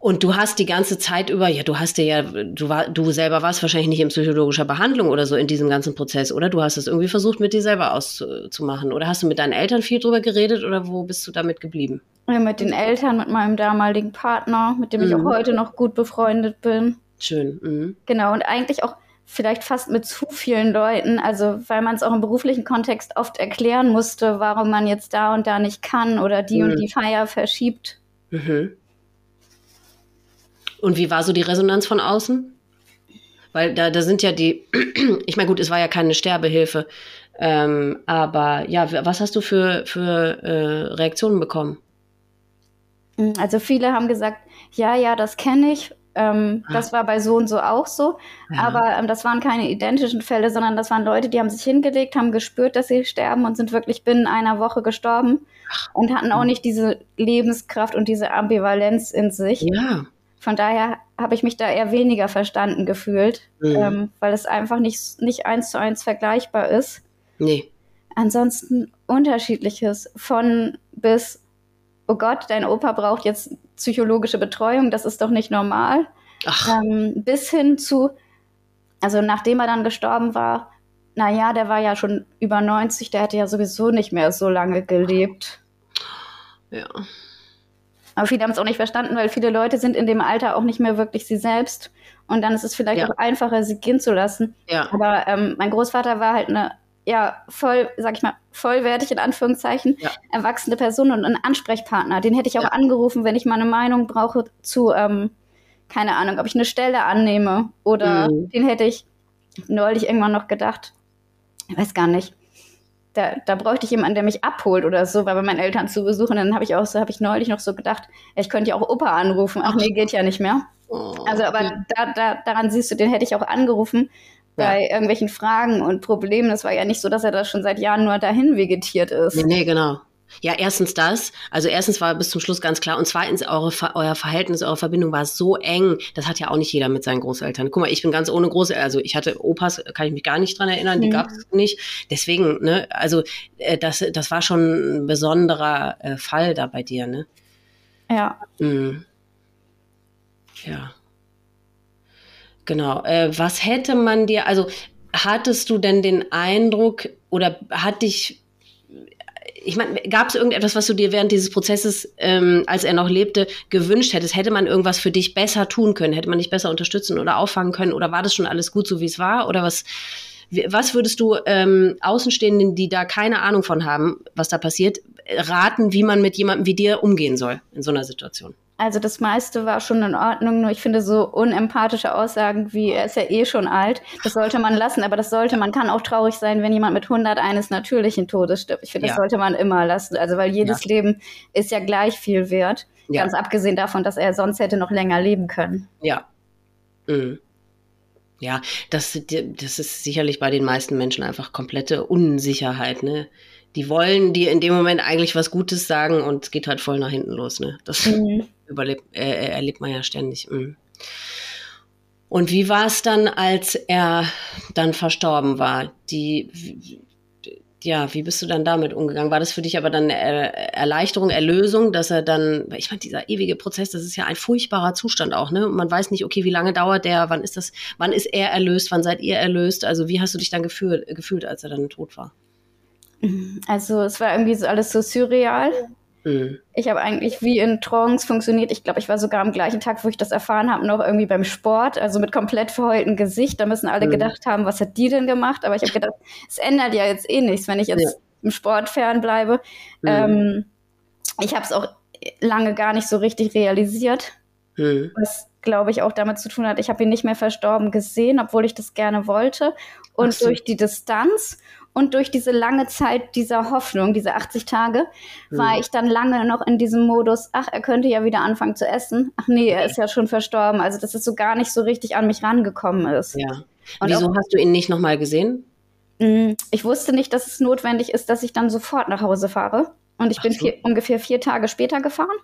Und du hast die ganze Zeit über, ja, du hast dir ja, du war, du selber warst wahrscheinlich nicht in psychologischer Behandlung oder so in diesem ganzen Prozess, oder? Du hast es irgendwie versucht, mit dir selber auszumachen. Oder hast du mit deinen Eltern viel drüber geredet oder wo bist du damit geblieben? Ja, mit den Eltern, mit meinem damaligen Partner, mit dem mhm. ich auch heute noch gut befreundet bin. Schön. Mhm. Genau, und eigentlich auch vielleicht fast mit zu vielen Leuten, also weil man es auch im beruflichen Kontext oft erklären musste, warum man jetzt da und da nicht kann oder die mhm. und die Feier verschiebt. Mhm. Und wie war so die Resonanz von außen? Weil da, da sind ja die, ich meine, gut, es war ja keine Sterbehilfe, ähm, aber ja, was hast du für, für äh, Reaktionen bekommen? Hm, also viele haben gesagt, ja, ja, das kenne ich. Ähm, ah. Das war bei so und so auch so. Ja. Aber ähm, das waren keine identischen Fälle, sondern das waren Leute, die haben sich hingelegt, haben gespürt, dass sie sterben und sind wirklich binnen einer Woche gestorben und hatten auch nicht diese Lebenskraft und diese Ambivalenz in sich. Ja. Von daher habe ich mich da eher weniger verstanden gefühlt, mhm. ähm, weil es einfach nicht, nicht eins zu eins vergleichbar ist. Nee. Ansonsten unterschiedliches von bis, oh Gott, dein Opa braucht jetzt psychologische Betreuung, das ist doch nicht normal. Ähm, bis hin zu, also nachdem er dann gestorben war, naja, der war ja schon über 90, der hätte ja sowieso nicht mehr so lange gelebt. Ja. Aber viele haben es auch nicht verstanden, weil viele Leute sind in dem Alter auch nicht mehr wirklich sie selbst. Und dann ist es vielleicht ja. auch einfacher, sie gehen zu lassen. Ja. Aber ähm, mein Großvater war halt eine, ja, voll, sag ich mal, vollwertig in Anführungszeichen, ja. erwachsene Person und ein Ansprechpartner. Den hätte ich auch ja. angerufen, wenn ich mal eine Meinung brauche zu, ähm, keine Ahnung, ob ich eine Stelle annehme. Oder mhm. den hätte ich neulich irgendwann noch gedacht, ich weiß gar nicht, da, da bräuchte ich jemanden, der mich abholt oder so, weil bei meinen Eltern zu besuchen. Dann habe ich auch so, habe ich neulich noch so gedacht, ich könnte ja auch Opa anrufen. Ach nee, geht ja nicht mehr. Oh, also, aber da, da, daran siehst du, den hätte ich auch angerufen bei ja. irgendwelchen Fragen und Problemen. Es war ja nicht so, dass er da schon seit Jahren nur dahin vegetiert ist. Nee, nee genau. Ja, erstens das. Also erstens war bis zum Schluss ganz klar. Und zweitens, eure, euer Verhältnis, eure Verbindung war so eng. Das hat ja auch nicht jeder mit seinen Großeltern. Guck mal, ich bin ganz ohne Großeltern. Also ich hatte Opas, kann ich mich gar nicht dran erinnern. Die mhm. gab es nicht. Deswegen, ne, also äh, das, das war schon ein besonderer äh, Fall da bei dir, ne? Ja. Mhm. Ja. Genau. Äh, was hätte man dir, also hattest du denn den Eindruck oder hat dich ich meine, gab es irgendetwas, was du dir während dieses Prozesses, ähm, als er noch lebte, gewünscht hättest? Hätte man irgendwas für dich besser tun können? Hätte man dich besser unterstützen oder auffangen können? Oder war das schon alles gut, so wie es war? Oder was, was würdest du ähm, Außenstehenden, die da keine Ahnung von haben, was da passiert, raten, wie man mit jemandem wie dir umgehen soll in so einer Situation? Also das meiste war schon in Ordnung, nur ich finde so unempathische Aussagen wie, er ist ja eh schon alt, das sollte man lassen, aber das sollte, man kann auch traurig sein, wenn jemand mit 100 eines natürlichen Todes stirbt. Ich finde, ja. das sollte man immer lassen, also weil jedes ja. Leben ist ja gleich viel wert, ja. ganz abgesehen davon, dass er sonst hätte noch länger leben können. Ja. Mhm. Ja, das, das ist sicherlich bei den meisten Menschen einfach komplette Unsicherheit, ne? die wollen dir in dem Moment eigentlich was Gutes sagen und es geht halt voll nach hinten los. Ne? Das mhm. Überlebt, äh, erlebt man ja ständig. Mhm. Und wie war es dann, als er dann verstorben war? Die, ja, wie bist du dann damit umgegangen? War das für dich aber dann Erleichterung, Erlösung, dass er dann, ich meine, dieser ewige Prozess, das ist ja ein furchtbarer Zustand auch, ne? Man weiß nicht, okay, wie lange dauert der, wann ist das, wann ist er erlöst, wann seid ihr erlöst? Also wie hast du dich dann gefühlt, gefühlt als er dann tot war? Also es war irgendwie so alles so surreal. Mhm. Ich habe eigentlich wie in Trance funktioniert. Ich glaube, ich war sogar am gleichen Tag, wo ich das erfahren habe, noch irgendwie beim Sport, also mit komplett verheultem Gesicht. Da müssen alle mhm. gedacht haben, was hat die denn gemacht? Aber ich habe gedacht, es ändert ja jetzt eh nichts, wenn ich jetzt ja. im Sport fernbleibe. Mhm. Ähm, ich habe es auch lange gar nicht so richtig realisiert, mhm. was glaube ich auch damit zu tun hat, ich habe ihn nicht mehr verstorben gesehen, obwohl ich das gerne wollte. Und so. durch die Distanz und durch diese lange Zeit dieser Hoffnung, diese 80 Tage, mhm. war ich dann lange noch in diesem Modus, ach, er könnte ja wieder anfangen zu essen. Ach nee, er ist ja schon verstorben. Also, dass es so gar nicht so richtig an mich rangekommen ist. Ja. Und Wieso auch, hast du ihn nicht nochmal gesehen? Mm, ich wusste nicht, dass es notwendig ist, dass ich dann sofort nach Hause fahre. Und ich ach bin so. vier, ungefähr vier Tage später gefahren.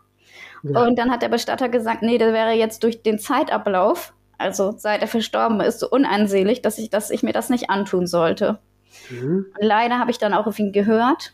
Ja. Und dann hat der Bestatter gesagt, nee, das wäre jetzt durch den Zeitablauf, also seit er verstorben ist, so uneinselig, dass ich, dass ich mir das nicht antun sollte. Mhm. Leider habe ich dann auch auf ihn gehört.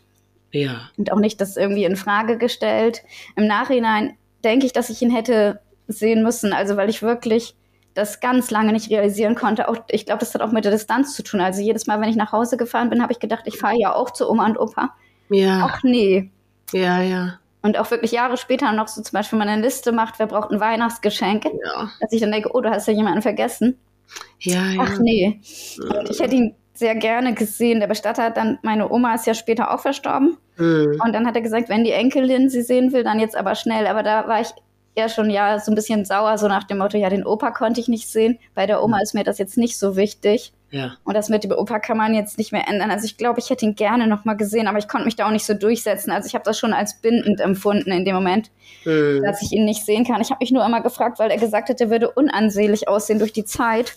Ja. Und auch nicht das irgendwie in Frage gestellt. Im Nachhinein denke ich, dass ich ihn hätte sehen müssen. Also, weil ich wirklich das ganz lange nicht realisieren konnte. Auch, ich glaube, das hat auch mit der Distanz zu tun. Also jedes Mal, wenn ich nach Hause gefahren bin, habe ich gedacht, ich fahre ja auch zu Oma und Opa. Ja. Ach nee. Ja, ja. Und auch wirklich Jahre später noch so zum Beispiel, wenn man eine Liste macht, wer braucht ein Weihnachtsgeschenk, ja. dass ich dann denke, oh, du hast ja jemanden vergessen. Ja, ja. Ach nee. Und ich hätte ihn sehr gerne gesehen. Der Bestatter hat dann, meine Oma ist ja später auch verstorben. Mhm. Und dann hat er gesagt, wenn die Enkelin sie sehen will, dann jetzt aber schnell. Aber da war ich er schon ja so ein bisschen sauer, so nach dem Motto, ja, den Opa konnte ich nicht sehen. Bei der Oma ist mir das jetzt nicht so wichtig. Ja. Und das mit dem Opa kann man jetzt nicht mehr ändern. Also ich glaube, ich hätte ihn gerne noch mal gesehen, aber ich konnte mich da auch nicht so durchsetzen. Also ich habe das schon als bindend empfunden in dem Moment, mhm. dass ich ihn nicht sehen kann. Ich habe mich nur immer gefragt, weil er gesagt hat, er würde unansehlich aussehen durch die Zeit,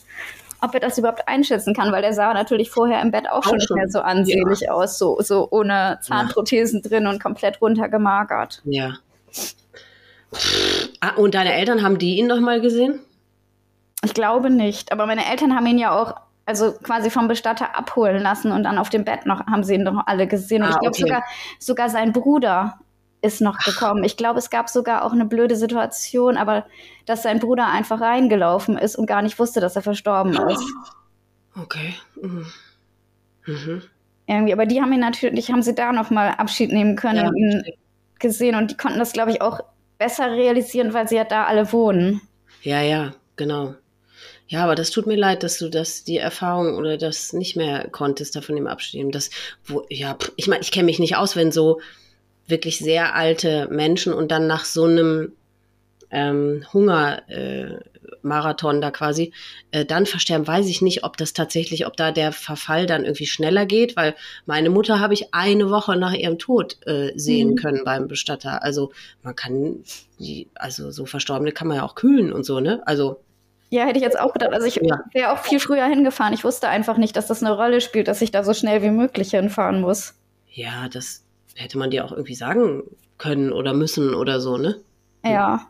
ob er das überhaupt einschätzen kann, weil er sah natürlich vorher im Bett auch, auch schon nicht mehr so ansehlich ja. aus, so, so ohne Zahnprothesen ja. drin und komplett runtergemagert. Ja. Ah, und deine Eltern, haben die ihn noch mal gesehen? Ich glaube nicht, aber meine Eltern haben ihn ja auch also quasi vom Bestatter abholen lassen und dann auf dem Bett noch haben sie ihn noch alle gesehen. Und ah, ich glaube okay. sogar, sogar sein Bruder ist noch gekommen. Ich glaube, es gab sogar auch eine blöde Situation, aber dass sein Bruder einfach reingelaufen ist und gar nicht wusste, dass er verstorben ist. Okay. Mhm. Mhm. Irgendwie, aber die haben ihn natürlich, haben sie da noch mal Abschied nehmen können ja, und ihn gesehen und die konnten das, glaube ich, auch besser realisieren, weil sie ja da alle wohnen. Ja, ja, genau. Ja, aber das tut mir leid, dass du das, die Erfahrung oder das nicht mehr konntest, davon im Abschied Das, wo, ja, ich meine, ich kenne mich nicht aus, wenn so wirklich sehr alte Menschen und dann nach so einem ähm, Hungermarathon äh, da quasi äh, dann versterben, weiß ich nicht, ob das tatsächlich, ob da der Verfall dann irgendwie schneller geht, weil meine Mutter habe ich eine Woche nach ihrem Tod äh, sehen mhm. können beim Bestatter. Also man kann die, also so Verstorbene kann man ja auch kühlen und so, ne? Also ja, hätte ich jetzt auch gedacht. Also ich ja. wäre auch viel früher hingefahren. Ich wusste einfach nicht, dass das eine Rolle spielt, dass ich da so schnell wie möglich hinfahren muss. Ja, das hätte man dir auch irgendwie sagen können oder müssen oder so, ne? Ja.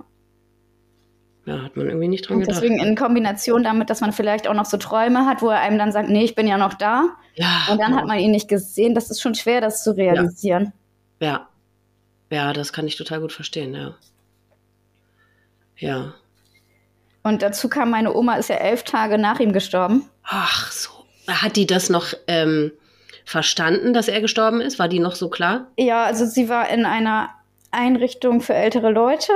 Ja, hat man irgendwie nicht dran Und gedacht. Deswegen in Kombination damit, dass man vielleicht auch noch so Träume hat, wo er einem dann sagt, nee, ich bin ja noch da. Ja. Und dann genau. hat man ihn nicht gesehen. Das ist schon schwer, das zu realisieren. Ja. Ja, ja das kann ich total gut verstehen, ja. Ja. Und dazu kam, meine Oma ist ja elf Tage nach ihm gestorben. Ach so. Hat die das noch ähm, verstanden, dass er gestorben ist? War die noch so klar? Ja, also sie war in einer Einrichtung für ältere Leute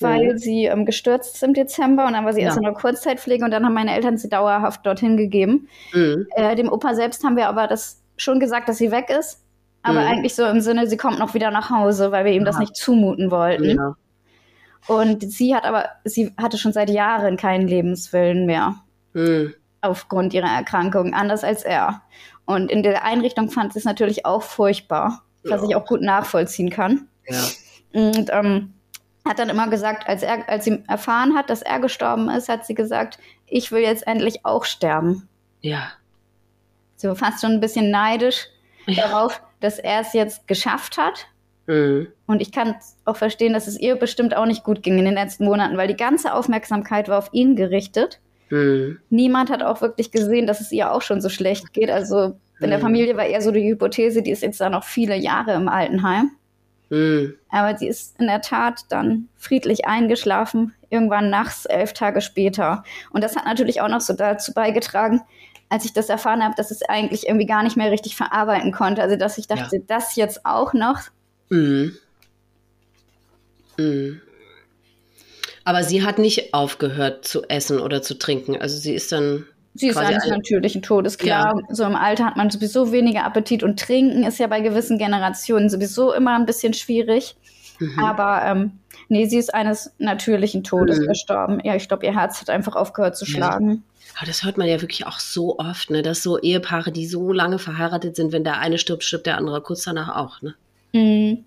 weil mhm. sie ähm, gestürzt ist im Dezember und dann war sie ja. erst in einer Kurzzeitpflege und dann haben meine Eltern sie dauerhaft dorthin gegeben. Mhm. Äh, dem Opa selbst haben wir aber das schon gesagt, dass sie weg ist, aber mhm. eigentlich so im Sinne, sie kommt noch wieder nach Hause, weil wir ihm ja. das nicht zumuten wollten. Ja. Und sie hat aber, sie hatte schon seit Jahren keinen Lebenswillen mehr. Mhm. Aufgrund ihrer Erkrankung, anders als er. Und in der Einrichtung fand sie es natürlich auch furchtbar, was ich auch gut nachvollziehen kann. Ja. Und ähm, hat dann immer gesagt, als, er, als sie erfahren hat, dass er gestorben ist, hat sie gesagt, ich will jetzt endlich auch sterben. Ja. Sie war fast schon ein bisschen neidisch ja. darauf, dass er es jetzt geschafft hat. Mhm. Und ich kann auch verstehen, dass es ihr bestimmt auch nicht gut ging in den letzten Monaten, weil die ganze Aufmerksamkeit war auf ihn gerichtet. Mhm. Niemand hat auch wirklich gesehen, dass es ihr auch schon so schlecht geht. Also in der mhm. Familie war eher so die Hypothese, die ist jetzt da noch viele Jahre im Altenheim. Mhm. Aber sie ist in der Tat dann friedlich eingeschlafen, irgendwann nachts, elf Tage später. Und das hat natürlich auch noch so dazu beigetragen, als ich das erfahren habe, dass es eigentlich irgendwie gar nicht mehr richtig verarbeiten konnte. Also, dass ich dachte, ja. das jetzt auch noch. Mhm. Mhm. Aber sie hat nicht aufgehört zu essen oder zu trinken. Also sie ist dann Sie ist eines natürlichen Todes. Klar, ja. so im Alter hat man sowieso weniger Appetit und Trinken ist ja bei gewissen Generationen sowieso immer ein bisschen schwierig. Mhm. Aber ähm, nee, sie ist eines natürlichen Todes mhm. gestorben. Ja, ich glaube, ihr Herz hat einfach aufgehört zu schlagen. Ja. Das hört man ja wirklich auch so oft, ne? dass so Ehepaare, die so lange verheiratet sind, wenn der eine stirbt, stirbt der andere kurz danach auch. Ne? Mhm.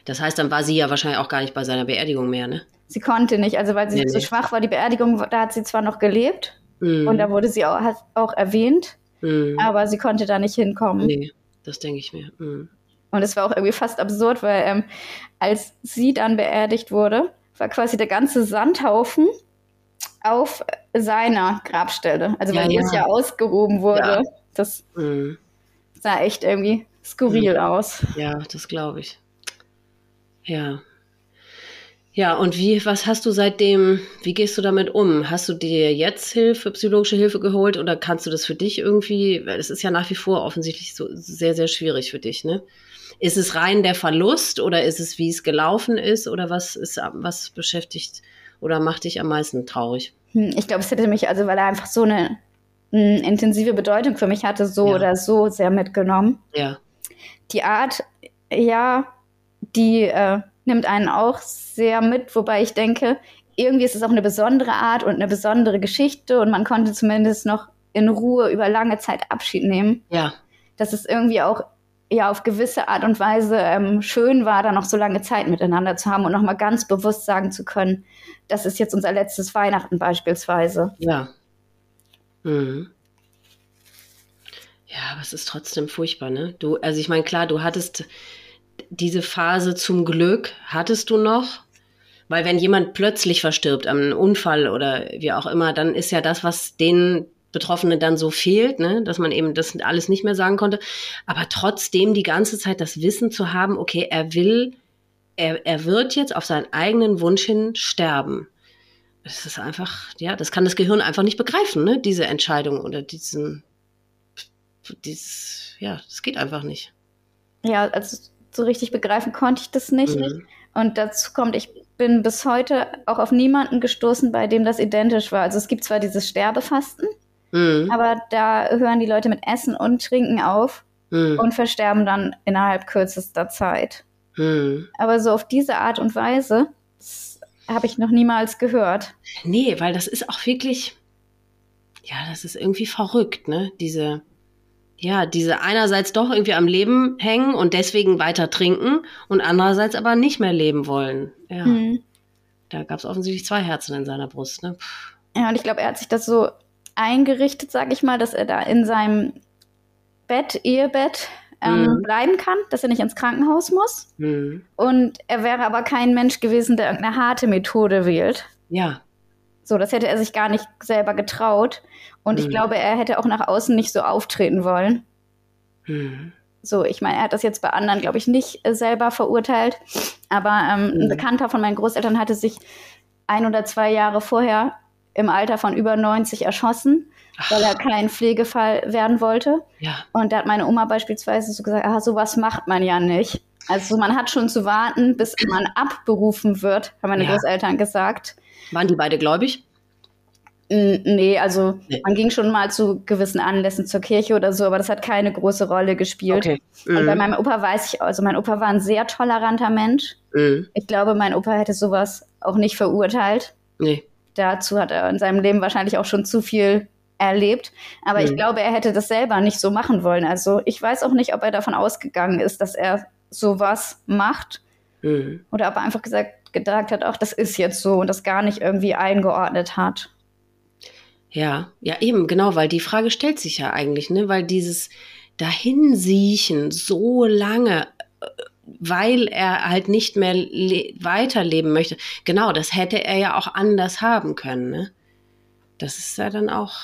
Mhm. Das heißt, dann war sie ja wahrscheinlich auch gar nicht bei seiner Beerdigung mehr, ne? sie konnte nicht, also weil sie nee, so nee. schwach war. Die Beerdigung, da hat sie zwar noch gelebt mm. und da wurde sie auch, auch erwähnt, mm. aber sie konnte da nicht hinkommen. Nee, das denke ich mir. Mm. Und es war auch irgendwie fast absurd, weil ähm, als sie dann beerdigt wurde, war quasi der ganze Sandhaufen auf seiner Grabstelle. Also weil ja, ja. ja ausgehoben wurde. Ja. Das mm. sah echt irgendwie skurril mm. aus. Ja, das glaube ich. Ja. Ja, und wie, was hast du seitdem, wie gehst du damit um? Hast du dir jetzt Hilfe, psychologische Hilfe geholt oder kannst du das für dich irgendwie, weil es ist ja nach wie vor offensichtlich so sehr, sehr schwierig für dich, ne? Ist es rein der Verlust oder ist es, wie es gelaufen ist oder was ist, was beschäftigt oder macht dich am meisten traurig? Hm, ich glaube, es hätte mich, also weil er einfach so eine, eine intensive Bedeutung für mich hatte, so ja. oder so sehr mitgenommen. Ja. Die Art, ja, die, äh, nimmt einen auch sehr mit, wobei ich denke, irgendwie ist es auch eine besondere Art und eine besondere Geschichte und man konnte zumindest noch in Ruhe über lange Zeit Abschied nehmen. Ja. Dass es irgendwie auch ja auf gewisse Art und Weise ähm, schön war, da noch so lange Zeit miteinander zu haben und nochmal ganz bewusst sagen zu können, das ist jetzt unser letztes Weihnachten beispielsweise. Ja. Mhm. Ja, aber es ist trotzdem furchtbar, ne? Du, also ich meine, klar, du hattest diese Phase zum Glück, hattest du noch, weil wenn jemand plötzlich verstirbt, am Unfall oder wie auch immer, dann ist ja das, was den Betroffenen dann so fehlt, ne, dass man eben das alles nicht mehr sagen konnte. Aber trotzdem die ganze Zeit das Wissen zu haben, okay, er will, er, er wird jetzt auf seinen eigenen Wunsch hin sterben. Das ist einfach, ja, das kann das Gehirn einfach nicht begreifen, ne, diese Entscheidung oder diesen, dieses, ja, das geht einfach nicht. Ja, also so richtig begreifen konnte ich das nicht. Mhm. Und dazu kommt, ich bin bis heute auch auf niemanden gestoßen, bei dem das identisch war. Also es gibt zwar dieses Sterbefasten, mhm. aber da hören die Leute mit Essen und Trinken auf mhm. und versterben dann innerhalb kürzester Zeit. Mhm. Aber so auf diese Art und Weise habe ich noch niemals gehört. Nee, weil das ist auch wirklich, ja, das ist irgendwie verrückt, ne? Diese, ja, diese einerseits doch irgendwie am Leben hängen und deswegen weiter trinken und andererseits aber nicht mehr leben wollen. Ja. Mhm. Da gab es offensichtlich zwei Herzen in seiner Brust. Ne? Ja, und ich glaube, er hat sich das so eingerichtet, sag ich mal, dass er da in seinem Bett, Ehebett, ähm, mhm. bleiben kann, dass er nicht ins Krankenhaus muss. Mhm. Und er wäre aber kein Mensch gewesen, der irgendeine harte Methode wählt. Ja. So, das hätte er sich gar nicht selber getraut. Und mhm. ich glaube, er hätte auch nach außen nicht so auftreten wollen. Mhm. So, ich meine, er hat das jetzt bei anderen, glaube ich, nicht äh, selber verurteilt. Aber ähm, mhm. ein Bekannter von meinen Großeltern hatte sich ein oder zwei Jahre vorher im Alter von über 90 erschossen, Ach. weil er kein Pflegefall werden wollte. Ja. Und da hat meine Oma beispielsweise so gesagt, ah, sowas macht man ja nicht. Also man hat schon zu warten, bis man abberufen wird, haben meine ja. Großeltern gesagt. Waren die beide gläubig? Nee, also nee. man ging schon mal zu gewissen Anlässen zur Kirche oder so, aber das hat keine große Rolle gespielt. Okay. Mhm. Und bei mhm. meinem Opa weiß ich, also mein Opa war ein sehr toleranter Mensch. Mhm. Ich glaube, mein Opa hätte sowas auch nicht verurteilt. Nee. Dazu hat er in seinem Leben wahrscheinlich auch schon zu viel erlebt. Aber mhm. ich glaube, er hätte das selber nicht so machen wollen. Also ich weiß auch nicht, ob er davon ausgegangen ist, dass er sowas macht. Mhm. Oder ob er einfach gesagt, gedacht hat, ach, das ist jetzt so und das gar nicht irgendwie eingeordnet hat. Ja, ja, eben, genau, weil die Frage stellt sich ja eigentlich, ne, weil dieses Dahinsiechen so lange, äh, weil er halt nicht mehr weiterleben möchte, genau, das hätte er ja auch anders haben können, ne? Das ist ja dann auch,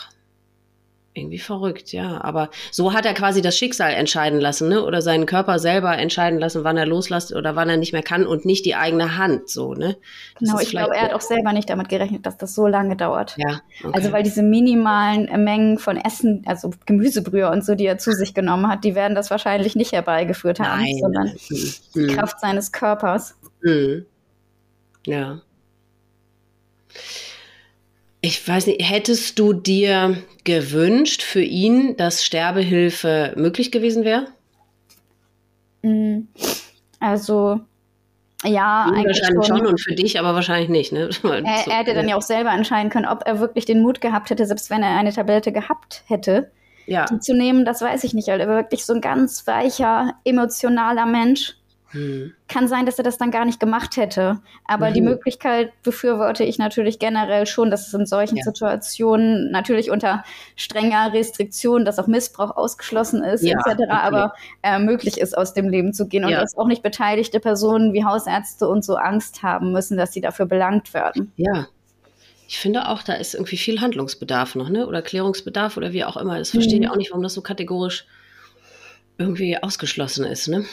irgendwie verrückt, ja. Aber so hat er quasi das Schicksal entscheiden lassen, ne? Oder seinen Körper selber entscheiden lassen, wann er loslässt oder wann er nicht mehr kann und nicht die eigene Hand, so, ne? Das genau, ich glaube, er hat auch selber nicht damit gerechnet, dass das so lange dauert. Ja. Okay. Also, weil diese minimalen Mengen von Essen, also Gemüsebrühe und so, die er zu sich genommen hat, die werden das wahrscheinlich nicht herbeigeführt haben, Nein. sondern mhm. die mhm. Kraft seines Körpers. Mhm. Ja. Ich weiß nicht, hättest du dir gewünscht für ihn, dass Sterbehilfe möglich gewesen wäre? Mm, also, ja, eigentlich wahrscheinlich schon. schon. und für dich aber wahrscheinlich nicht. Ne? Er, er, hätte dann ja auch selber entscheiden können, ob er wirklich den Mut gehabt hätte, selbst wenn er eine Tablette gehabt hätte, ja. die zu nehmen, das weiß ich nicht. Er war wirklich so ein ganz weicher, emotionaler Mensch. Hm. Kann sein, dass er das dann gar nicht gemacht hätte. Aber mhm. die Möglichkeit befürworte ich natürlich generell schon, dass es in solchen ja. Situationen natürlich unter strenger Restriktion, dass auch Missbrauch ausgeschlossen ist, ja, etc., okay. aber äh, möglich ist, aus dem Leben zu gehen und ja. dass auch nicht beteiligte Personen wie Hausärzte und so Angst haben müssen, dass sie dafür belangt werden. Ja. Ich finde auch, da ist irgendwie viel Handlungsbedarf noch, ne? Oder Klärungsbedarf oder wie auch immer. Das verstehe ich mhm. auch nicht, warum das so kategorisch irgendwie ausgeschlossen ist, ne?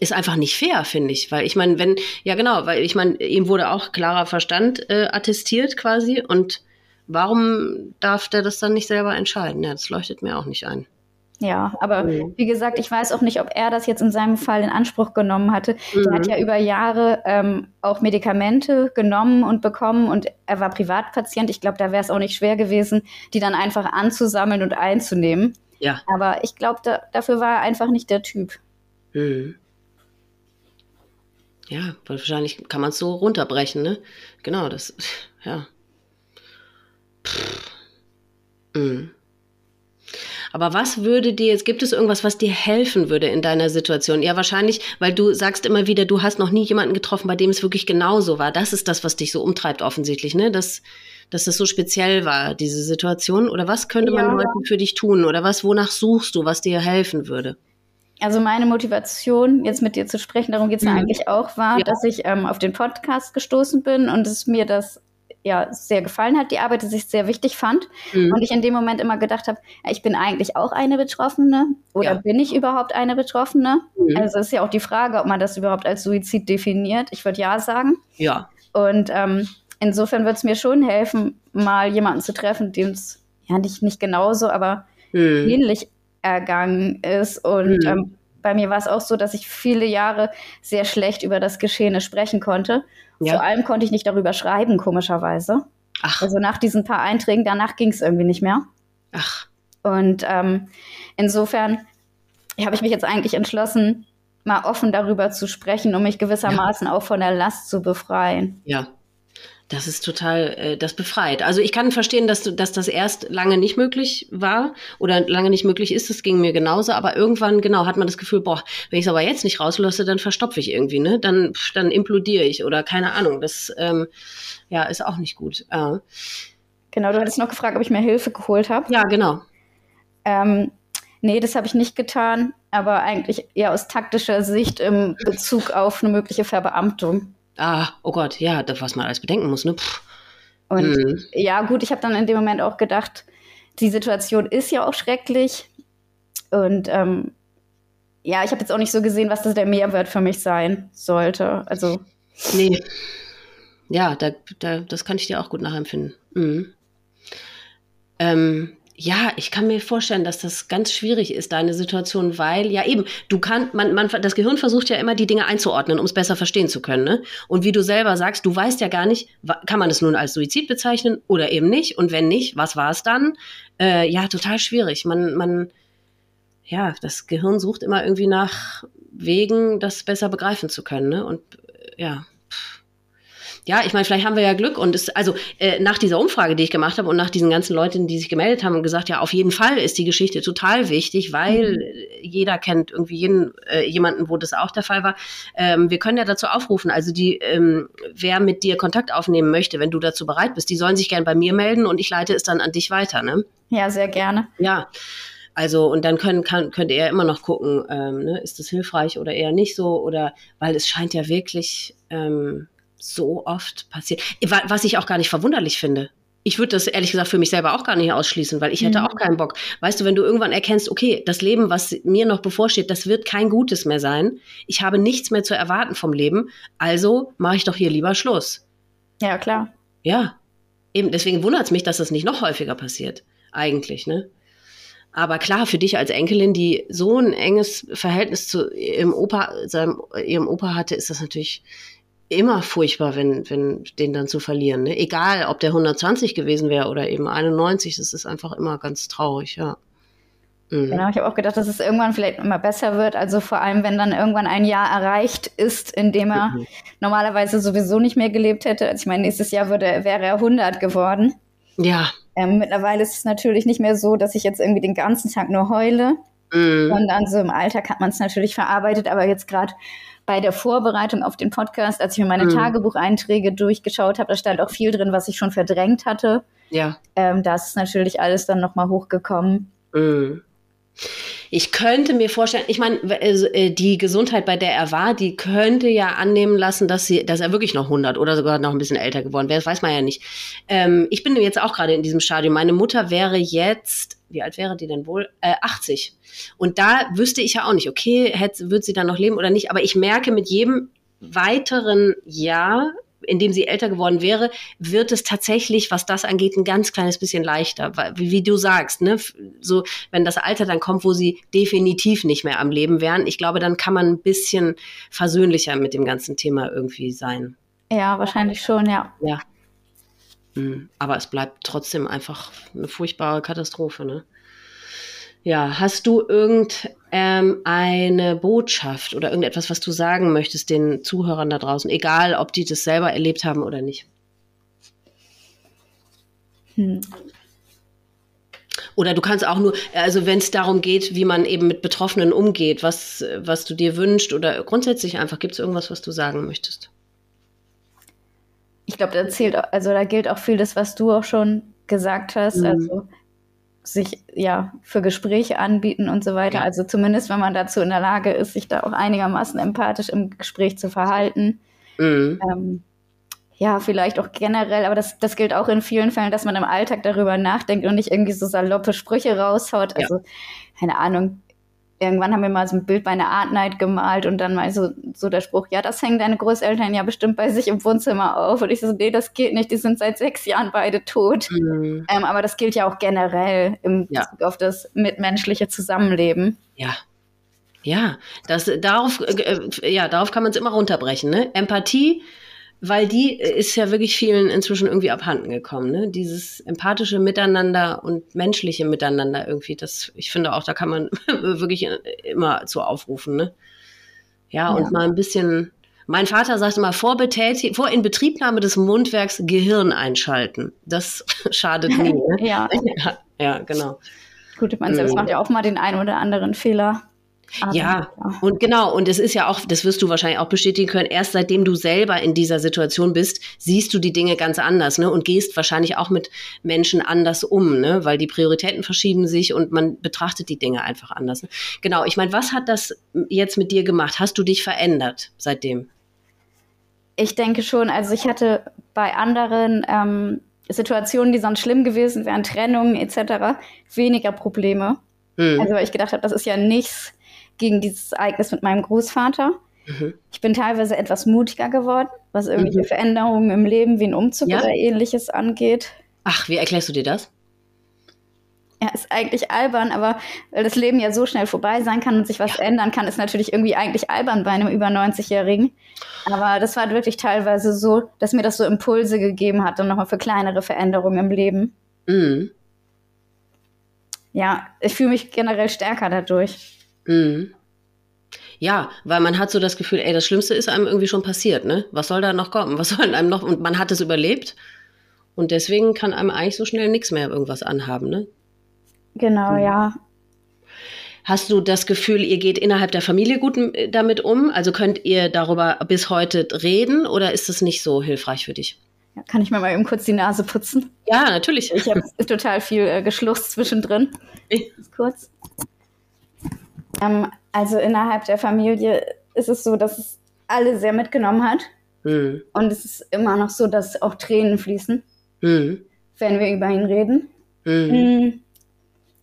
Ist einfach nicht fair, finde ich. Weil ich meine, wenn, ja genau, weil ich meine, ihm wurde auch klarer Verstand äh, attestiert quasi und warum darf der das dann nicht selber entscheiden? Ja, das leuchtet mir auch nicht ein. Ja, aber mhm. wie gesagt, ich weiß auch nicht, ob er das jetzt in seinem Fall in Anspruch genommen hatte. Mhm. Er hat ja über Jahre ähm, auch Medikamente genommen und bekommen und er war Privatpatient. Ich glaube, da wäre es auch nicht schwer gewesen, die dann einfach anzusammeln und einzunehmen. Ja. Aber ich glaube, da, dafür war er einfach nicht der Typ. Mhm. Ja, wahrscheinlich kann man es so runterbrechen, ne? Genau, das, ja. Pff. Mm. Aber was würde dir jetzt, gibt es irgendwas, was dir helfen würde in deiner Situation? Ja, wahrscheinlich, weil du sagst immer wieder, du hast noch nie jemanden getroffen, bei dem es wirklich genauso war. Das ist das, was dich so umtreibt, offensichtlich, ne? Dass, dass das so speziell war, diese Situation. Oder was könnte ja. man heute für dich tun? Oder was, wonach suchst du, was dir helfen würde? Also meine Motivation, jetzt mit dir zu sprechen, darum geht es mhm. eigentlich auch, war, ja. dass ich ähm, auf den Podcast gestoßen bin und es mir das ja sehr gefallen hat, die Arbeit, die ich sehr wichtig fand. Mhm. Und ich in dem Moment immer gedacht habe, ja, ich bin eigentlich auch eine Betroffene oder ja. bin ich überhaupt eine Betroffene? Mhm. Also ist ja auch die Frage, ob man das überhaupt als Suizid definiert. Ich würde ja sagen. Ja. Und ähm, insofern würde es mir schon helfen, mal jemanden zu treffen, dem es ja nicht, nicht genauso, aber mhm. ähnlich ergangen ist. Und mhm. ähm, bei mir war es auch so, dass ich viele Jahre sehr schlecht über das Geschehene sprechen konnte. Ja. Vor allem konnte ich nicht darüber schreiben, komischerweise. Ach. Also nach diesen paar Einträgen, danach ging es irgendwie nicht mehr. Ach. Und ähm, insofern habe ich mich jetzt eigentlich entschlossen, mal offen darüber zu sprechen, um mich gewissermaßen ja. auch von der Last zu befreien. Ja. Das ist total, äh, das befreit. Also ich kann verstehen, dass, du, dass das erst lange nicht möglich war oder lange nicht möglich ist. Das ging mir genauso. Aber irgendwann, genau, hat man das Gefühl, boah, wenn ich es aber jetzt nicht rauslasse, dann verstopfe ich irgendwie, ne? Dann, dann implodiere ich oder keine Ahnung. Das, ähm, ja, ist auch nicht gut. Äh. Genau, du hattest noch gefragt, ob ich mir Hilfe geholt habe. Ja, genau. Ähm, nee, das habe ich nicht getan, aber eigentlich eher aus taktischer Sicht im Bezug auf eine mögliche Verbeamtung. Ah, oh Gott, ja, das, was man alles bedenken muss, ne? Pff. Und hm. ja, gut, ich habe dann in dem Moment auch gedacht, die Situation ist ja auch schrecklich. Und ähm, ja, ich habe jetzt auch nicht so gesehen, was das der Mehrwert für mich sein sollte. Also. Nee. Ja, da, da, das kann ich dir auch gut nachempfinden. Mhm. Ähm, ja, ich kann mir vorstellen, dass das ganz schwierig ist, deine Situation, weil ja eben, du kannst, man, man, das Gehirn versucht ja immer, die Dinge einzuordnen, um es besser verstehen zu können. Ne? Und wie du selber sagst, du weißt ja gar nicht, kann man es nun als Suizid bezeichnen oder eben nicht? Und wenn nicht, was war es dann? Äh, ja, total schwierig. Man, man, ja, das Gehirn sucht immer irgendwie nach Wegen, das besser begreifen zu können. Ne? Und äh, ja ja, ich meine, vielleicht haben wir ja Glück und es, also äh, nach dieser Umfrage, die ich gemacht habe und nach diesen ganzen Leuten, die sich gemeldet haben und gesagt, ja, auf jeden Fall ist die Geschichte total wichtig, weil mhm. jeder kennt irgendwie jeden, äh, jemanden, wo das auch der Fall war. Ähm, wir können ja dazu aufrufen, also die, ähm, wer mit dir Kontakt aufnehmen möchte, wenn du dazu bereit bist, die sollen sich gern bei mir melden und ich leite es dann an dich weiter, ne? Ja, sehr gerne. Ja. Also, und dann können, kann, könnt ihr ja immer noch gucken, ähm, ne, ist das hilfreich oder eher nicht so, oder weil es scheint ja wirklich ähm, so oft passiert. Was ich auch gar nicht verwunderlich finde. Ich würde das ehrlich gesagt für mich selber auch gar nicht ausschließen, weil ich hätte mhm. auch keinen Bock. Weißt du, wenn du irgendwann erkennst, okay, das Leben, was mir noch bevorsteht, das wird kein Gutes mehr sein. Ich habe nichts mehr zu erwarten vom Leben. Also mache ich doch hier lieber Schluss. Ja, klar. Ja. Eben, deswegen wundert es mich, dass das nicht noch häufiger passiert. Eigentlich, ne? Aber klar, für dich als Enkelin, die so ein enges Verhältnis zu ihrem Opa, seinem, ihrem Opa hatte, ist das natürlich immer furchtbar, wenn, wenn den dann zu verlieren. Ne? Egal, ob der 120 gewesen wäre oder eben 91, das ist einfach immer ganz traurig, ja. Mhm. Genau, ich habe auch gedacht, dass es irgendwann vielleicht immer besser wird. Also vor allem, wenn dann irgendwann ein Jahr erreicht ist, in dem er mhm. normalerweise sowieso nicht mehr gelebt hätte. Also ich meine, nächstes Jahr würde, wäre er 100 geworden. Ja. Ähm, mittlerweile ist es natürlich nicht mehr so, dass ich jetzt irgendwie den ganzen Tag nur heule. Mhm. Sondern so im Alltag hat man es natürlich verarbeitet, aber jetzt gerade bei der Vorbereitung auf den Podcast, als ich mir meine mhm. Tagebucheinträge durchgeschaut habe, da stand auch viel drin, was ich schon verdrängt hatte. Ja. Ähm, das ist natürlich alles dann nochmal hochgekommen. Mhm. Ich könnte mir vorstellen, ich meine, äh, die Gesundheit, bei der er war, die könnte ja annehmen lassen, dass, sie, dass er wirklich noch 100 oder sogar noch ein bisschen älter geworden wäre. Das weiß man ja nicht. Ähm, ich bin jetzt auch gerade in diesem Stadium. Meine Mutter wäre jetzt, wie alt wäre die denn wohl? Äh, 80. Und da wüsste ich ja auch nicht, okay, hätte, wird sie dann noch leben oder nicht. Aber ich merke mit jedem weiteren Jahr in dem sie älter geworden wäre, wird es tatsächlich, was das angeht, ein ganz kleines bisschen leichter. Wie, wie du sagst, ne? So, wenn das Alter dann kommt, wo sie definitiv nicht mehr am Leben wären, ich glaube, dann kann man ein bisschen versöhnlicher mit dem ganzen Thema irgendwie sein. Ja, wahrscheinlich schon, ja. Ja. Hm, aber es bleibt trotzdem einfach eine furchtbare Katastrophe, ne? Ja, hast du irgendeine ähm, Botschaft oder irgendetwas, was du sagen möchtest den Zuhörern da draußen, egal ob die das selber erlebt haben oder nicht? Hm. Oder du kannst auch nur, also wenn es darum geht, wie man eben mit Betroffenen umgeht, was, was du dir wünschst oder grundsätzlich einfach, gibt es irgendwas, was du sagen möchtest? Ich glaube, da zählt, also da gilt auch viel das, was du auch schon gesagt hast. Mhm. Also sich ja für Gespräche anbieten und so weiter. Ja. Also zumindest, wenn man dazu in der Lage ist, sich da auch einigermaßen empathisch im Gespräch zu verhalten. Mhm. Ähm, ja, vielleicht auch generell, aber das, das gilt auch in vielen Fällen, dass man im Alltag darüber nachdenkt und nicht irgendwie so saloppe Sprüche raushaut. Also, ja. keine Ahnung, irgendwann haben wir mal so ein Bild bei einer Art Night gemalt und dann mal so, so der Spruch, ja, das hängen deine Großeltern ja bestimmt bei sich im Wohnzimmer auf. Und ich so, nee, das geht nicht, die sind seit sechs Jahren beide tot. Mhm. Ähm, aber das gilt ja auch generell im ja. Bezug auf das mitmenschliche Zusammenleben. Ja. Ja, das, darauf, äh, ja, darauf kann man es immer runterbrechen. Ne? Empathie weil die ist ja wirklich vielen inzwischen irgendwie abhanden gekommen. Ne? Dieses empathische Miteinander und menschliche Miteinander irgendwie, das, ich finde auch, da kann man wirklich immer zu aufrufen. Ne? Ja, ja, und mal ein bisschen. Mein Vater sagte mal, vor, vor Inbetriebnahme des Mundwerks Gehirn einschalten. Das schadet nie. Ne? ja. ja. Ja, genau. Gut, man selbst mhm. macht ja auch mal den einen oder anderen Fehler. Aber, ja, ja, und genau, und es ist ja auch, das wirst du wahrscheinlich auch bestätigen können, erst seitdem du selber in dieser Situation bist, siehst du die Dinge ganz anders, ne? Und gehst wahrscheinlich auch mit Menschen anders um, ne? Weil die Prioritäten verschieben sich und man betrachtet die Dinge einfach anders. Ne? Genau, ich meine, was hat das jetzt mit dir gemacht? Hast du dich verändert seitdem? Ich denke schon, also ich hatte bei anderen ähm, Situationen, die sonst schlimm gewesen wären, Trennungen etc., weniger Probleme. Hm. Also weil ich gedacht habe, das ist ja nichts, gegen dieses Ereignis mit meinem Großvater. Mhm. Ich bin teilweise etwas mutiger geworden, was irgendwelche mhm. Veränderungen im Leben wie ein Umzug ja? oder ähnliches angeht. Ach, wie erklärst du dir das? Ja, ist eigentlich albern, aber weil das Leben ja so schnell vorbei sein kann und sich was ja. ändern kann, ist natürlich irgendwie eigentlich albern bei einem über 90-Jährigen. Aber das war wirklich teilweise so, dass mir das so Impulse gegeben hat und nochmal für kleinere Veränderungen im Leben. Mhm. Ja, ich fühle mich generell stärker dadurch. Mhm. Ja, weil man hat so das Gefühl, ey, das Schlimmste ist einem irgendwie schon passiert, ne? Was soll da noch kommen? Was soll einem noch? Und man hat es überlebt. Und deswegen kann einem eigentlich so schnell nichts mehr irgendwas anhaben, ne? Genau, mhm. ja. Hast du das Gefühl, ihr geht innerhalb der Familie gut äh, damit um? Also könnt ihr darüber bis heute reden oder ist das nicht so hilfreich für dich? Ja, kann ich mir mal eben kurz die Nase putzen? Ja, natürlich. Ich habe total viel äh, geschluchzt zwischendrin. Kurz. Ähm, also innerhalb der Familie ist es so, dass es alle sehr mitgenommen hat. Mhm. Und es ist immer noch so, dass auch Tränen fließen, mhm. wenn wir über ihn reden. Mhm.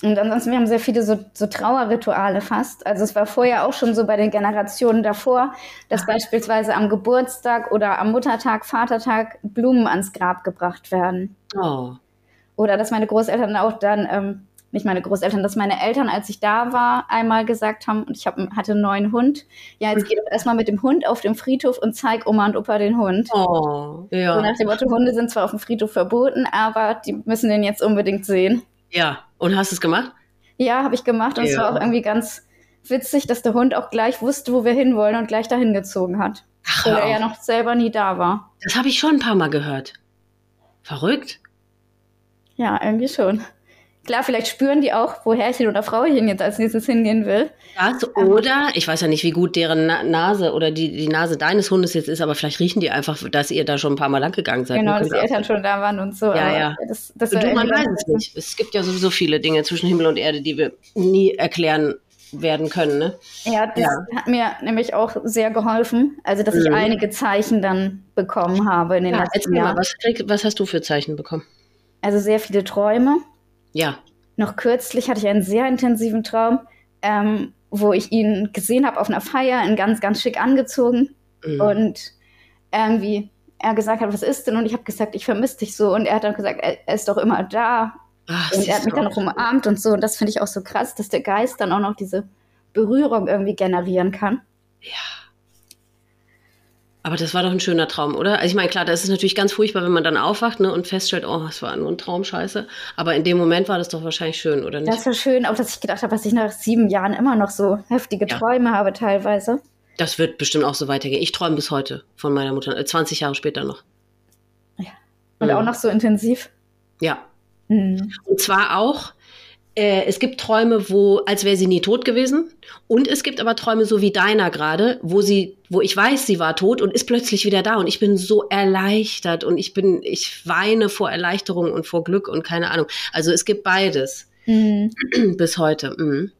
Und ansonsten, wir haben sehr viele so, so, Trauerrituale fast. Also es war vorher auch schon so bei den Generationen davor, dass beispielsweise am Geburtstag oder am Muttertag, Vatertag Blumen ans Grab gebracht werden. Oh. Oder dass meine Großeltern auch dann ähm, nicht meine Großeltern, dass meine Eltern, als ich da war, einmal gesagt haben, und ich hab, hatte einen neuen Hund, ja, jetzt geh doch erstmal mit dem Hund auf den Friedhof und zeig Oma und Opa den Hund. Oh, ja. So nach dem Motto, Hunde sind zwar auf dem Friedhof verboten, aber die müssen den jetzt unbedingt sehen. Ja, und hast du es gemacht? Ja, habe ich gemacht und ja. es war auch irgendwie ganz witzig, dass der Hund auch gleich wusste, wo wir hinwollen und gleich dahin gezogen hat. Ach, weil er ja noch selber nie da war. Das habe ich schon ein paar Mal gehört. Verrückt. Ja, irgendwie schon. Klar, vielleicht spüren die auch, wo Herrchen oder Frauchen jetzt als nächstes hingehen will. Das, oder, ich weiß ja nicht, wie gut deren Nase oder die, die Nase deines Hundes jetzt ist, aber vielleicht riechen die einfach, dass ihr da schon ein paar Mal lang gegangen seid. Genau, dass die Eltern schon da waren und so. Ja, ja. Das, das du, man weiß es nicht. Es gibt ja sowieso viele Dinge zwischen Himmel und Erde, die wir nie erklären werden können. Ne? Ja, das ja. hat mir nämlich auch sehr geholfen. Also, dass mhm. ich einige Zeichen dann bekommen habe in den ja, letzten Jahren. Mal, was, was hast du für Zeichen bekommen? Also sehr viele Träume. Ja. Noch kürzlich hatte ich einen sehr intensiven Traum, ähm, wo ich ihn gesehen habe auf einer Feier, in ganz, ganz schick angezogen. Mhm. Und irgendwie er gesagt hat, was ist denn? Und ich habe gesagt, ich vermisse dich so. Und er hat dann gesagt, er, er ist doch immer da. Ach, und er hat mich dann noch umarmt und so. Und das finde ich auch so krass, dass der Geist dann auch noch diese Berührung irgendwie generieren kann. Ja. Aber das war doch ein schöner Traum, oder? Also ich meine, klar, das ist natürlich ganz furchtbar, wenn man dann aufwacht ne, und feststellt, oh, es war nur ein Traum, scheiße. Aber in dem Moment war das doch wahrscheinlich schön, oder nicht? Das war schön, auch dass ich gedacht habe, dass ich nach sieben Jahren immer noch so heftige ja. Träume habe teilweise. Das wird bestimmt auch so weitergehen. Ich träume bis heute von meiner Mutter, äh, 20 Jahre später noch. Ja. Und mhm. auch noch so intensiv. Ja. Mhm. Und zwar auch, äh, es gibt Träume, wo, als wäre sie nie tot gewesen. Und es gibt aber Träume, so wie deiner gerade, wo sie, wo ich weiß, sie war tot und ist plötzlich wieder da. Und ich bin so erleichtert und ich bin, ich weine vor Erleichterung und vor Glück und keine Ahnung. Also es gibt beides. Mhm. Bis heute. Mhm.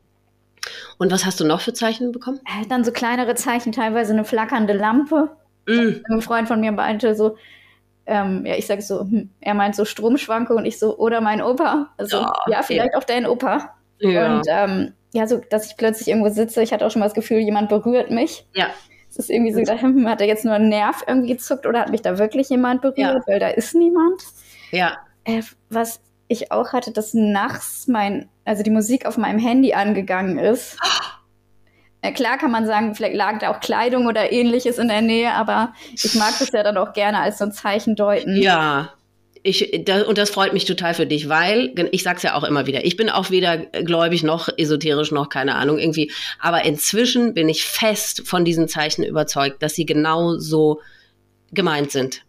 Und was hast du noch für Zeichen bekommen? Äh, dann so kleinere Zeichen, teilweise eine flackernde Lampe. Mhm. Ein Freund von mir meinte so, ähm, ja, ich sage so, hm, er meint so Stromschwanke und ich so, oder mein Opa. Also, oh, ja, vielleicht ja. auch dein Opa. Ja. Und ähm, ja, so, dass ich plötzlich irgendwo sitze, ich hatte auch schon mal das Gefühl, jemand berührt mich. Ja. Es ist irgendwie so gedacht, hm, hat er jetzt nur einen Nerv irgendwie gezuckt oder hat mich da wirklich jemand berührt, ja. weil da ist niemand. Ja. Äh, was ich auch hatte, dass nachts mein, also die Musik auf meinem Handy angegangen ist. Ja, klar kann man sagen, vielleicht lag da auch Kleidung oder ähnliches in der Nähe, aber ich mag das ja dann auch gerne als so ein Zeichen deuten. Ja, ich, da, und das freut mich total für dich, weil, ich sag's ja auch immer wieder, ich bin auch weder gläubig noch esoterisch noch keine Ahnung irgendwie, aber inzwischen bin ich fest von diesen Zeichen überzeugt, dass sie genau so gemeint sind.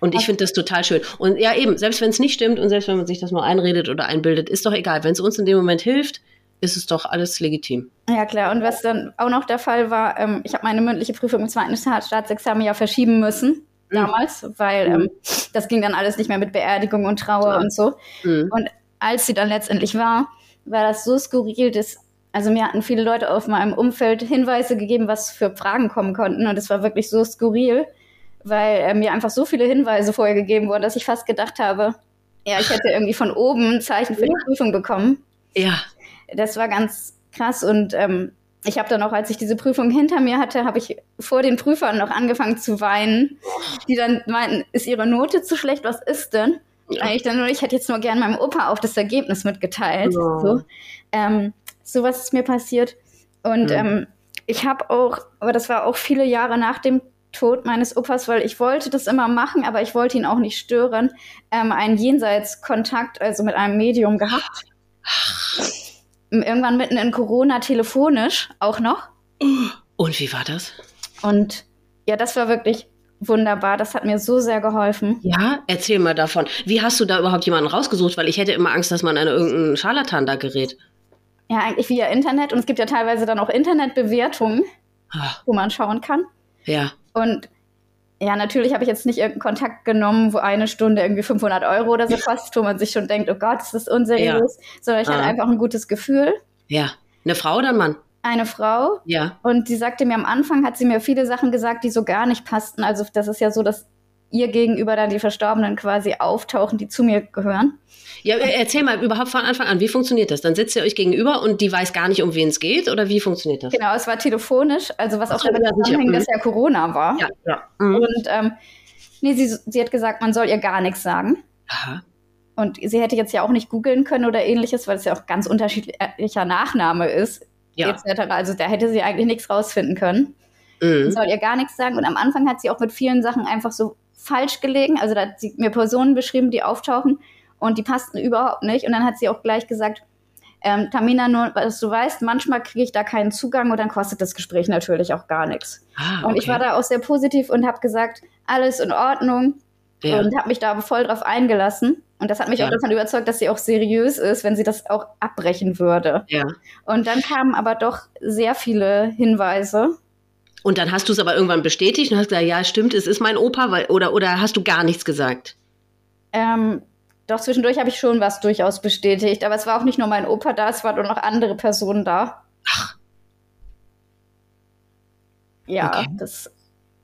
Und ich finde das total schön. Und ja, eben, selbst wenn es nicht stimmt und selbst wenn man sich das mal einredet oder einbildet, ist doch egal. Wenn es uns in dem Moment hilft, ist es doch alles legitim. Ja, klar. Und was dann auch noch der Fall war, ähm, ich habe meine mündliche Prüfung im zweiten Staatsexamen ja verschieben müssen mhm. damals, weil mhm. ähm, das ging dann alles nicht mehr mit Beerdigung und Trauer ja. und so. Mhm. Und als sie dann letztendlich war, war das so skurril, dass also mir hatten viele Leute auf meinem Umfeld Hinweise gegeben, was für Fragen kommen konnten. Und es war wirklich so skurril, weil äh, mir einfach so viele Hinweise vorher gegeben wurden, dass ich fast gedacht habe, ja, ich hätte irgendwie von oben ein Zeichen für die Prüfung bekommen. Ja das war ganz krass und ähm, ich habe dann auch, als ich diese Prüfung hinter mir hatte, habe ich vor den Prüfern noch angefangen zu weinen, die dann meinten, ist ihre Note zu schlecht, was ist denn? Ja. Eigentlich dann nur, ich hätte jetzt nur gern meinem Opa auch das Ergebnis mitgeteilt. Ja. So. Ähm, sowas ist mir passiert. Und ja. ähm, ich habe auch, aber das war auch viele Jahre nach dem Tod meines Opas, weil ich wollte das immer machen, aber ich wollte ihn auch nicht stören, ähm, einen Jenseitskontakt, also mit einem Medium gehabt. Irgendwann mitten in Corona telefonisch auch noch. Und wie war das? Und ja, das war wirklich wunderbar. Das hat mir so sehr geholfen. Ja, erzähl mal davon. Wie hast du da überhaupt jemanden rausgesucht? Weil ich hätte immer Angst, dass man an irgendeinen Scharlatan da gerät. Ja, eigentlich via Internet. Und es gibt ja teilweise dann auch Internetbewertungen, Ach. wo man schauen kann. Ja. Und ja, natürlich habe ich jetzt nicht irgendeinen Kontakt genommen, wo eine Stunde irgendwie 500 Euro oder so kostet, wo man sich schon denkt, oh Gott, das ist unseriös, ja. sondern ich ah. hatte einfach ein gutes Gefühl. Ja. Eine Frau oder ein Mann? Eine Frau. Ja. Und sie sagte mir am Anfang, hat sie mir viele Sachen gesagt, die so gar nicht passten. Also das ist ja so, dass ihr gegenüber dann die Verstorbenen quasi auftauchen, die zu mir gehören. Ja, erzähl mal überhaupt von Anfang an, wie funktioniert das? Dann sitzt ihr euch gegenüber und die weiß gar nicht, um wen es geht oder wie funktioniert das? Genau, es war telefonisch, also was auch damit zusammenhängt, dass ja Corona war. Ja, ja. Mhm. Und ähm, nee, sie, sie hat gesagt, man soll ihr gar nichts sagen. Aha. Und sie hätte jetzt ja auch nicht googeln können oder ähnliches, weil es ja auch ganz unterschiedlicher Nachname ist, ja. etc. Also da hätte sie eigentlich nichts rausfinden können. Mhm. soll ihr gar nichts sagen. Und am Anfang hat sie auch mit vielen Sachen einfach so falsch gelegen. Also da hat sie mir Personen beschrieben, die auftauchen und die passten überhaupt nicht. Und dann hat sie auch gleich gesagt, ähm, Tamina, nur, was du weißt, manchmal kriege ich da keinen Zugang und dann kostet das Gespräch natürlich auch gar nichts. Ah, okay. Und ich war da auch sehr positiv und habe gesagt, alles in Ordnung ja. und habe mich da voll drauf eingelassen. Und das hat mich ja. auch davon überzeugt, dass sie auch seriös ist, wenn sie das auch abbrechen würde. Ja. Und dann kamen aber doch sehr viele Hinweise. Und dann hast du es aber irgendwann bestätigt und hast gesagt, ja, stimmt, es ist mein Opa, weil, oder, oder hast du gar nichts gesagt? Ähm, doch, zwischendurch habe ich schon was durchaus bestätigt, aber es war auch nicht nur mein Opa da, es waren nur noch andere Personen da. Ach. Ja, okay. das.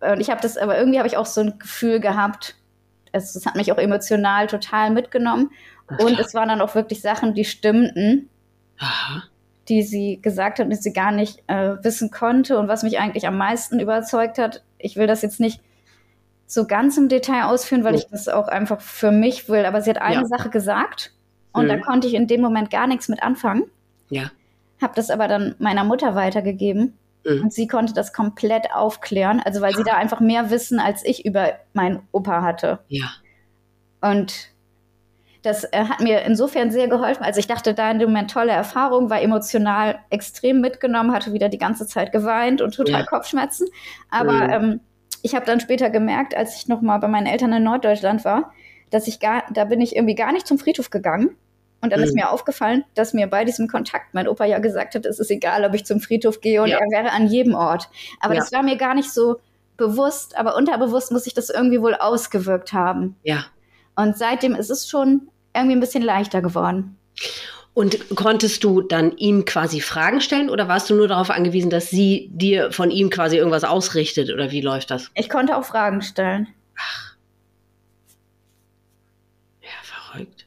Und ich habe das, aber irgendwie habe ich auch so ein Gefühl gehabt, es, das hat mich auch emotional total mitgenommen. Ach, und es waren dann auch wirklich Sachen, die stimmten. Aha die sie gesagt hat, die sie gar nicht äh, wissen konnte und was mich eigentlich am meisten überzeugt hat. Ich will das jetzt nicht so ganz im Detail ausführen, weil ich das auch einfach für mich will, aber sie hat eine ja. Sache gesagt und mhm. da konnte ich in dem Moment gar nichts mit anfangen. Ja. Hab das aber dann meiner Mutter weitergegeben Mhm. Und sie konnte das komplett aufklären, also weil sie da einfach mehr Wissen als ich über meinen Opa hatte. Ja. Und das äh, hat mir insofern sehr geholfen. Also ich dachte da in dem Moment tolle Erfahrung, war emotional extrem mitgenommen, hatte wieder die ganze Zeit geweint und total ja. Kopfschmerzen. Aber mhm. ähm, ich habe dann später gemerkt, als ich noch mal bei meinen Eltern in Norddeutschland war, dass ich gar, da bin ich irgendwie gar nicht zum Friedhof gegangen. Und dann mhm. ist mir aufgefallen, dass mir bei diesem Kontakt mein Opa ja gesagt hat, es ist egal, ob ich zum Friedhof gehe und ja. er wäre an jedem Ort. Aber ja. das war mir gar nicht so bewusst, aber unterbewusst muss ich das irgendwie wohl ausgewirkt haben. Ja. Und seitdem ist es schon irgendwie ein bisschen leichter geworden. Und konntest du dann ihm quasi Fragen stellen oder warst du nur darauf angewiesen, dass sie dir von ihm quasi irgendwas ausrichtet oder wie läuft das? Ich konnte auch Fragen stellen. Ach. Ja, verrückt.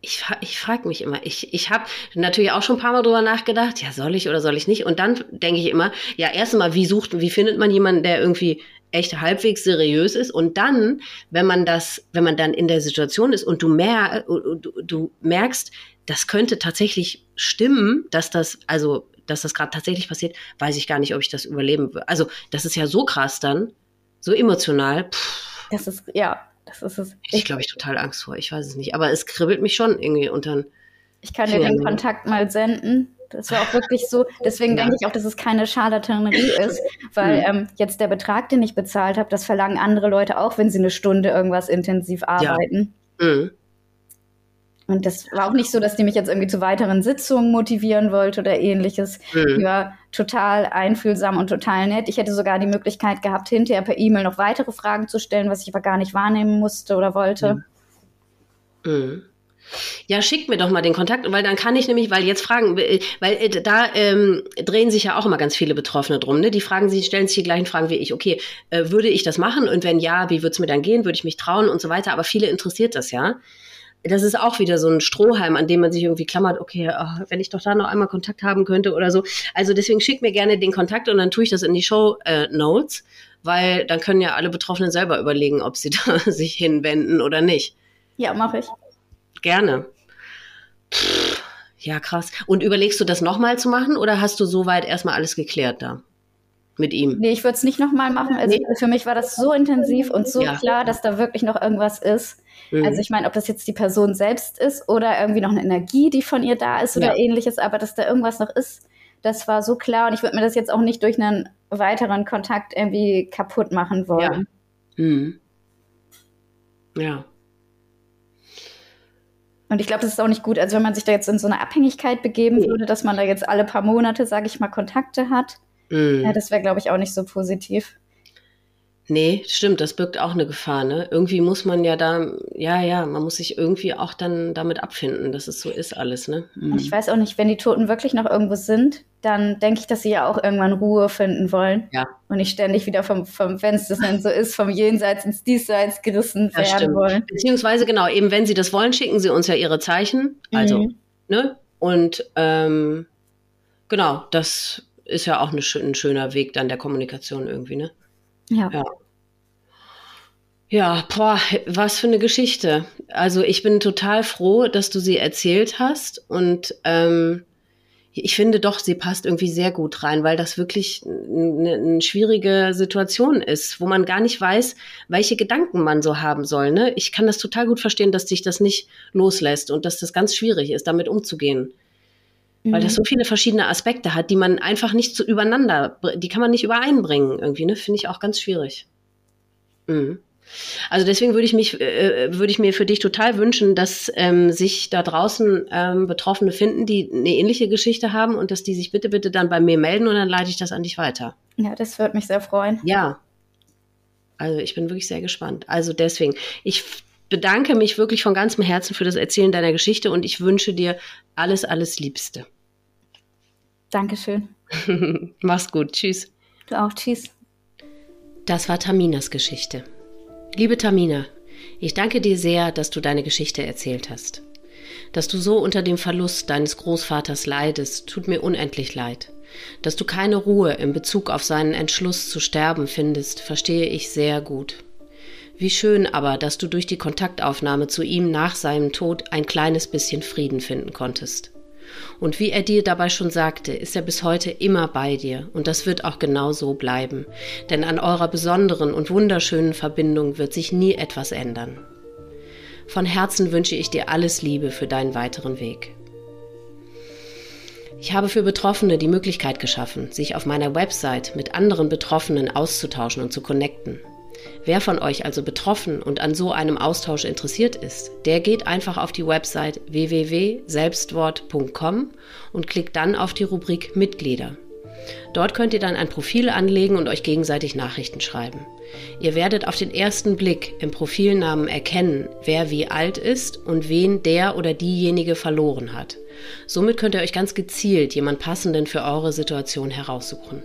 Ich, ich frage mich immer, ich, ich habe natürlich auch schon ein paar Mal drüber nachgedacht, ja, soll ich oder soll ich nicht? Und dann denke ich immer, ja, erst einmal, wie sucht, wie findet man jemanden, der irgendwie echt halbwegs seriös ist und dann, wenn man das, wenn man dann in der Situation ist und du, mehr, du, du merkst, das könnte tatsächlich stimmen, dass das, also, dass das gerade tatsächlich passiert, weiß ich gar nicht, ob ich das überleben würde. Also, das ist ja so krass dann, so emotional. Pff. Das ist, ja, das ist es. Ich glaube, ich total Angst vor, ich weiß es nicht. Aber es kribbelt mich schon irgendwie unter Ich kann dir den Kontakt mal senden. Das war auch wirklich so. Deswegen ja. denke ich auch, dass es keine Scharlatanerie ist, weil mhm. ähm, jetzt der Betrag, den ich bezahlt habe, das verlangen andere Leute auch, wenn sie eine Stunde irgendwas intensiv arbeiten. Ja. Mhm. Und das war auch nicht so, dass die mich jetzt irgendwie zu weiteren Sitzungen motivieren wollte oder ähnliches. Mhm. Die war total einfühlsam und total nett. Ich hätte sogar die Möglichkeit gehabt, hinterher per E-Mail noch weitere Fragen zu stellen, was ich aber gar nicht wahrnehmen musste oder wollte. Mhm. Ja, schickt mir doch mal den Kontakt, weil dann kann ich nämlich, weil jetzt fragen, weil äh, da ähm, drehen sich ja auch immer ganz viele Betroffene drum, ne? Die fragen sich, stellen sich die gleichen Fragen wie ich. Okay, äh, würde ich das machen? Und wenn ja, wie würde es mir dann gehen? Würde ich mich trauen und so weiter? Aber viele interessiert das ja. Das ist auch wieder so ein Strohhalm, an dem man sich irgendwie klammert, okay, oh, wenn ich doch da noch einmal Kontakt haben könnte oder so. Also deswegen schickt mir gerne den Kontakt und dann tue ich das in die Show äh, Notes, weil dann können ja alle Betroffenen selber überlegen, ob sie da sich hinwenden oder nicht. Ja, mache ich. Gerne. Pff, ja, krass. Und überlegst du das nochmal zu machen oder hast du soweit erstmal alles geklärt da? Mit ihm? Nee, ich würde es nicht nochmal machen. Also nee. für mich war das so intensiv und so ja. klar, dass da wirklich noch irgendwas ist. Mhm. Also ich meine, ob das jetzt die Person selbst ist oder irgendwie noch eine Energie, die von ihr da ist oder ja. ähnliches, aber dass da irgendwas noch ist, das war so klar und ich würde mir das jetzt auch nicht durch einen weiteren Kontakt irgendwie kaputt machen wollen. Ja. Mhm. Ja. Und ich glaube, das ist auch nicht gut. Also wenn man sich da jetzt in so eine Abhängigkeit begeben würde, dass man da jetzt alle paar Monate, sage ich mal, Kontakte hat, mm. ja, das wäre, glaube ich, auch nicht so positiv. Nee, stimmt, das birgt auch eine Gefahr, ne? Irgendwie muss man ja da, ja, ja, man muss sich irgendwie auch dann damit abfinden, dass es so ist alles, ne? Mhm. Und ich weiß auch nicht, wenn die Toten wirklich noch irgendwo sind, dann denke ich, dass sie ja auch irgendwann Ruhe finden wollen. Ja. Und nicht ständig wieder vom, vom wenn es das dann so ist, vom Jenseits ins Diesseits gerissen das werden stimmt. wollen. Beziehungsweise, genau, eben wenn sie das wollen, schicken sie uns ja ihre Zeichen. Also, mhm. ne? Und ähm, genau, das ist ja auch eine, ein schöner Weg dann der Kommunikation irgendwie, ne? Ja. ja. Ja, boah, was für eine Geschichte. Also ich bin total froh, dass du sie erzählt hast und ähm, ich finde doch, sie passt irgendwie sehr gut rein, weil das wirklich eine, eine schwierige Situation ist, wo man gar nicht weiß, welche Gedanken man so haben soll. Ne? Ich kann das total gut verstehen, dass sich das nicht loslässt und dass das ganz schwierig ist, damit umzugehen. Weil das mhm. so viele verschiedene Aspekte hat, die man einfach nicht so übereinander, die kann man nicht übereinbringen irgendwie, ne? Finde ich auch ganz schwierig. Mhm. Also deswegen würde ich mich, äh, würde ich mir für dich total wünschen, dass ähm, sich da draußen ähm, Betroffene finden, die eine ähnliche Geschichte haben und dass die sich bitte, bitte dann bei mir melden und dann leite ich das an dich weiter. Ja, das würde mich sehr freuen. Ja. Also ich bin wirklich sehr gespannt. Also deswegen, ich bedanke mich wirklich von ganzem Herzen für das Erzählen deiner Geschichte und ich wünsche dir alles, alles Liebste. Dankeschön. Mach's gut. Tschüss. Du auch. Tschüss. Das war Taminas Geschichte. Liebe Tamina, ich danke dir sehr, dass du deine Geschichte erzählt hast. Dass du so unter dem Verlust deines Großvaters leidest, tut mir unendlich leid. Dass du keine Ruhe in Bezug auf seinen Entschluss zu sterben findest, verstehe ich sehr gut. Wie schön aber, dass du durch die Kontaktaufnahme zu ihm nach seinem Tod ein kleines bisschen Frieden finden konntest. Und wie er dir dabei schon sagte, ist er bis heute immer bei dir und das wird auch genau so bleiben. Denn an eurer besonderen und wunderschönen Verbindung wird sich nie etwas ändern. Von Herzen wünsche ich dir alles Liebe für deinen weiteren Weg. Ich habe für Betroffene die Möglichkeit geschaffen, sich auf meiner Website mit anderen Betroffenen auszutauschen und zu connecten. Wer von euch also betroffen und an so einem Austausch interessiert ist, der geht einfach auf die Website www.selbstwort.com und klickt dann auf die Rubrik Mitglieder. Dort könnt ihr dann ein Profil anlegen und euch gegenseitig Nachrichten schreiben. Ihr werdet auf den ersten Blick im Profilnamen erkennen, wer wie alt ist und wen der oder diejenige verloren hat. Somit könnt ihr euch ganz gezielt jemand passenden für eure Situation heraussuchen.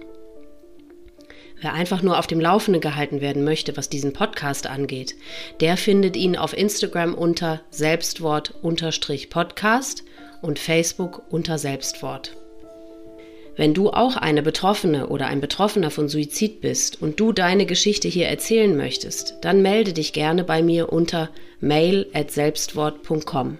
Wer einfach nur auf dem Laufenden gehalten werden möchte, was diesen Podcast angeht, der findet ihn auf Instagram unter Selbstwort-Podcast und Facebook unter Selbstwort. Wenn du auch eine Betroffene oder ein Betroffener von Suizid bist und du deine Geschichte hier erzählen möchtest, dann melde dich gerne bei mir unter mail@selbstwort.com.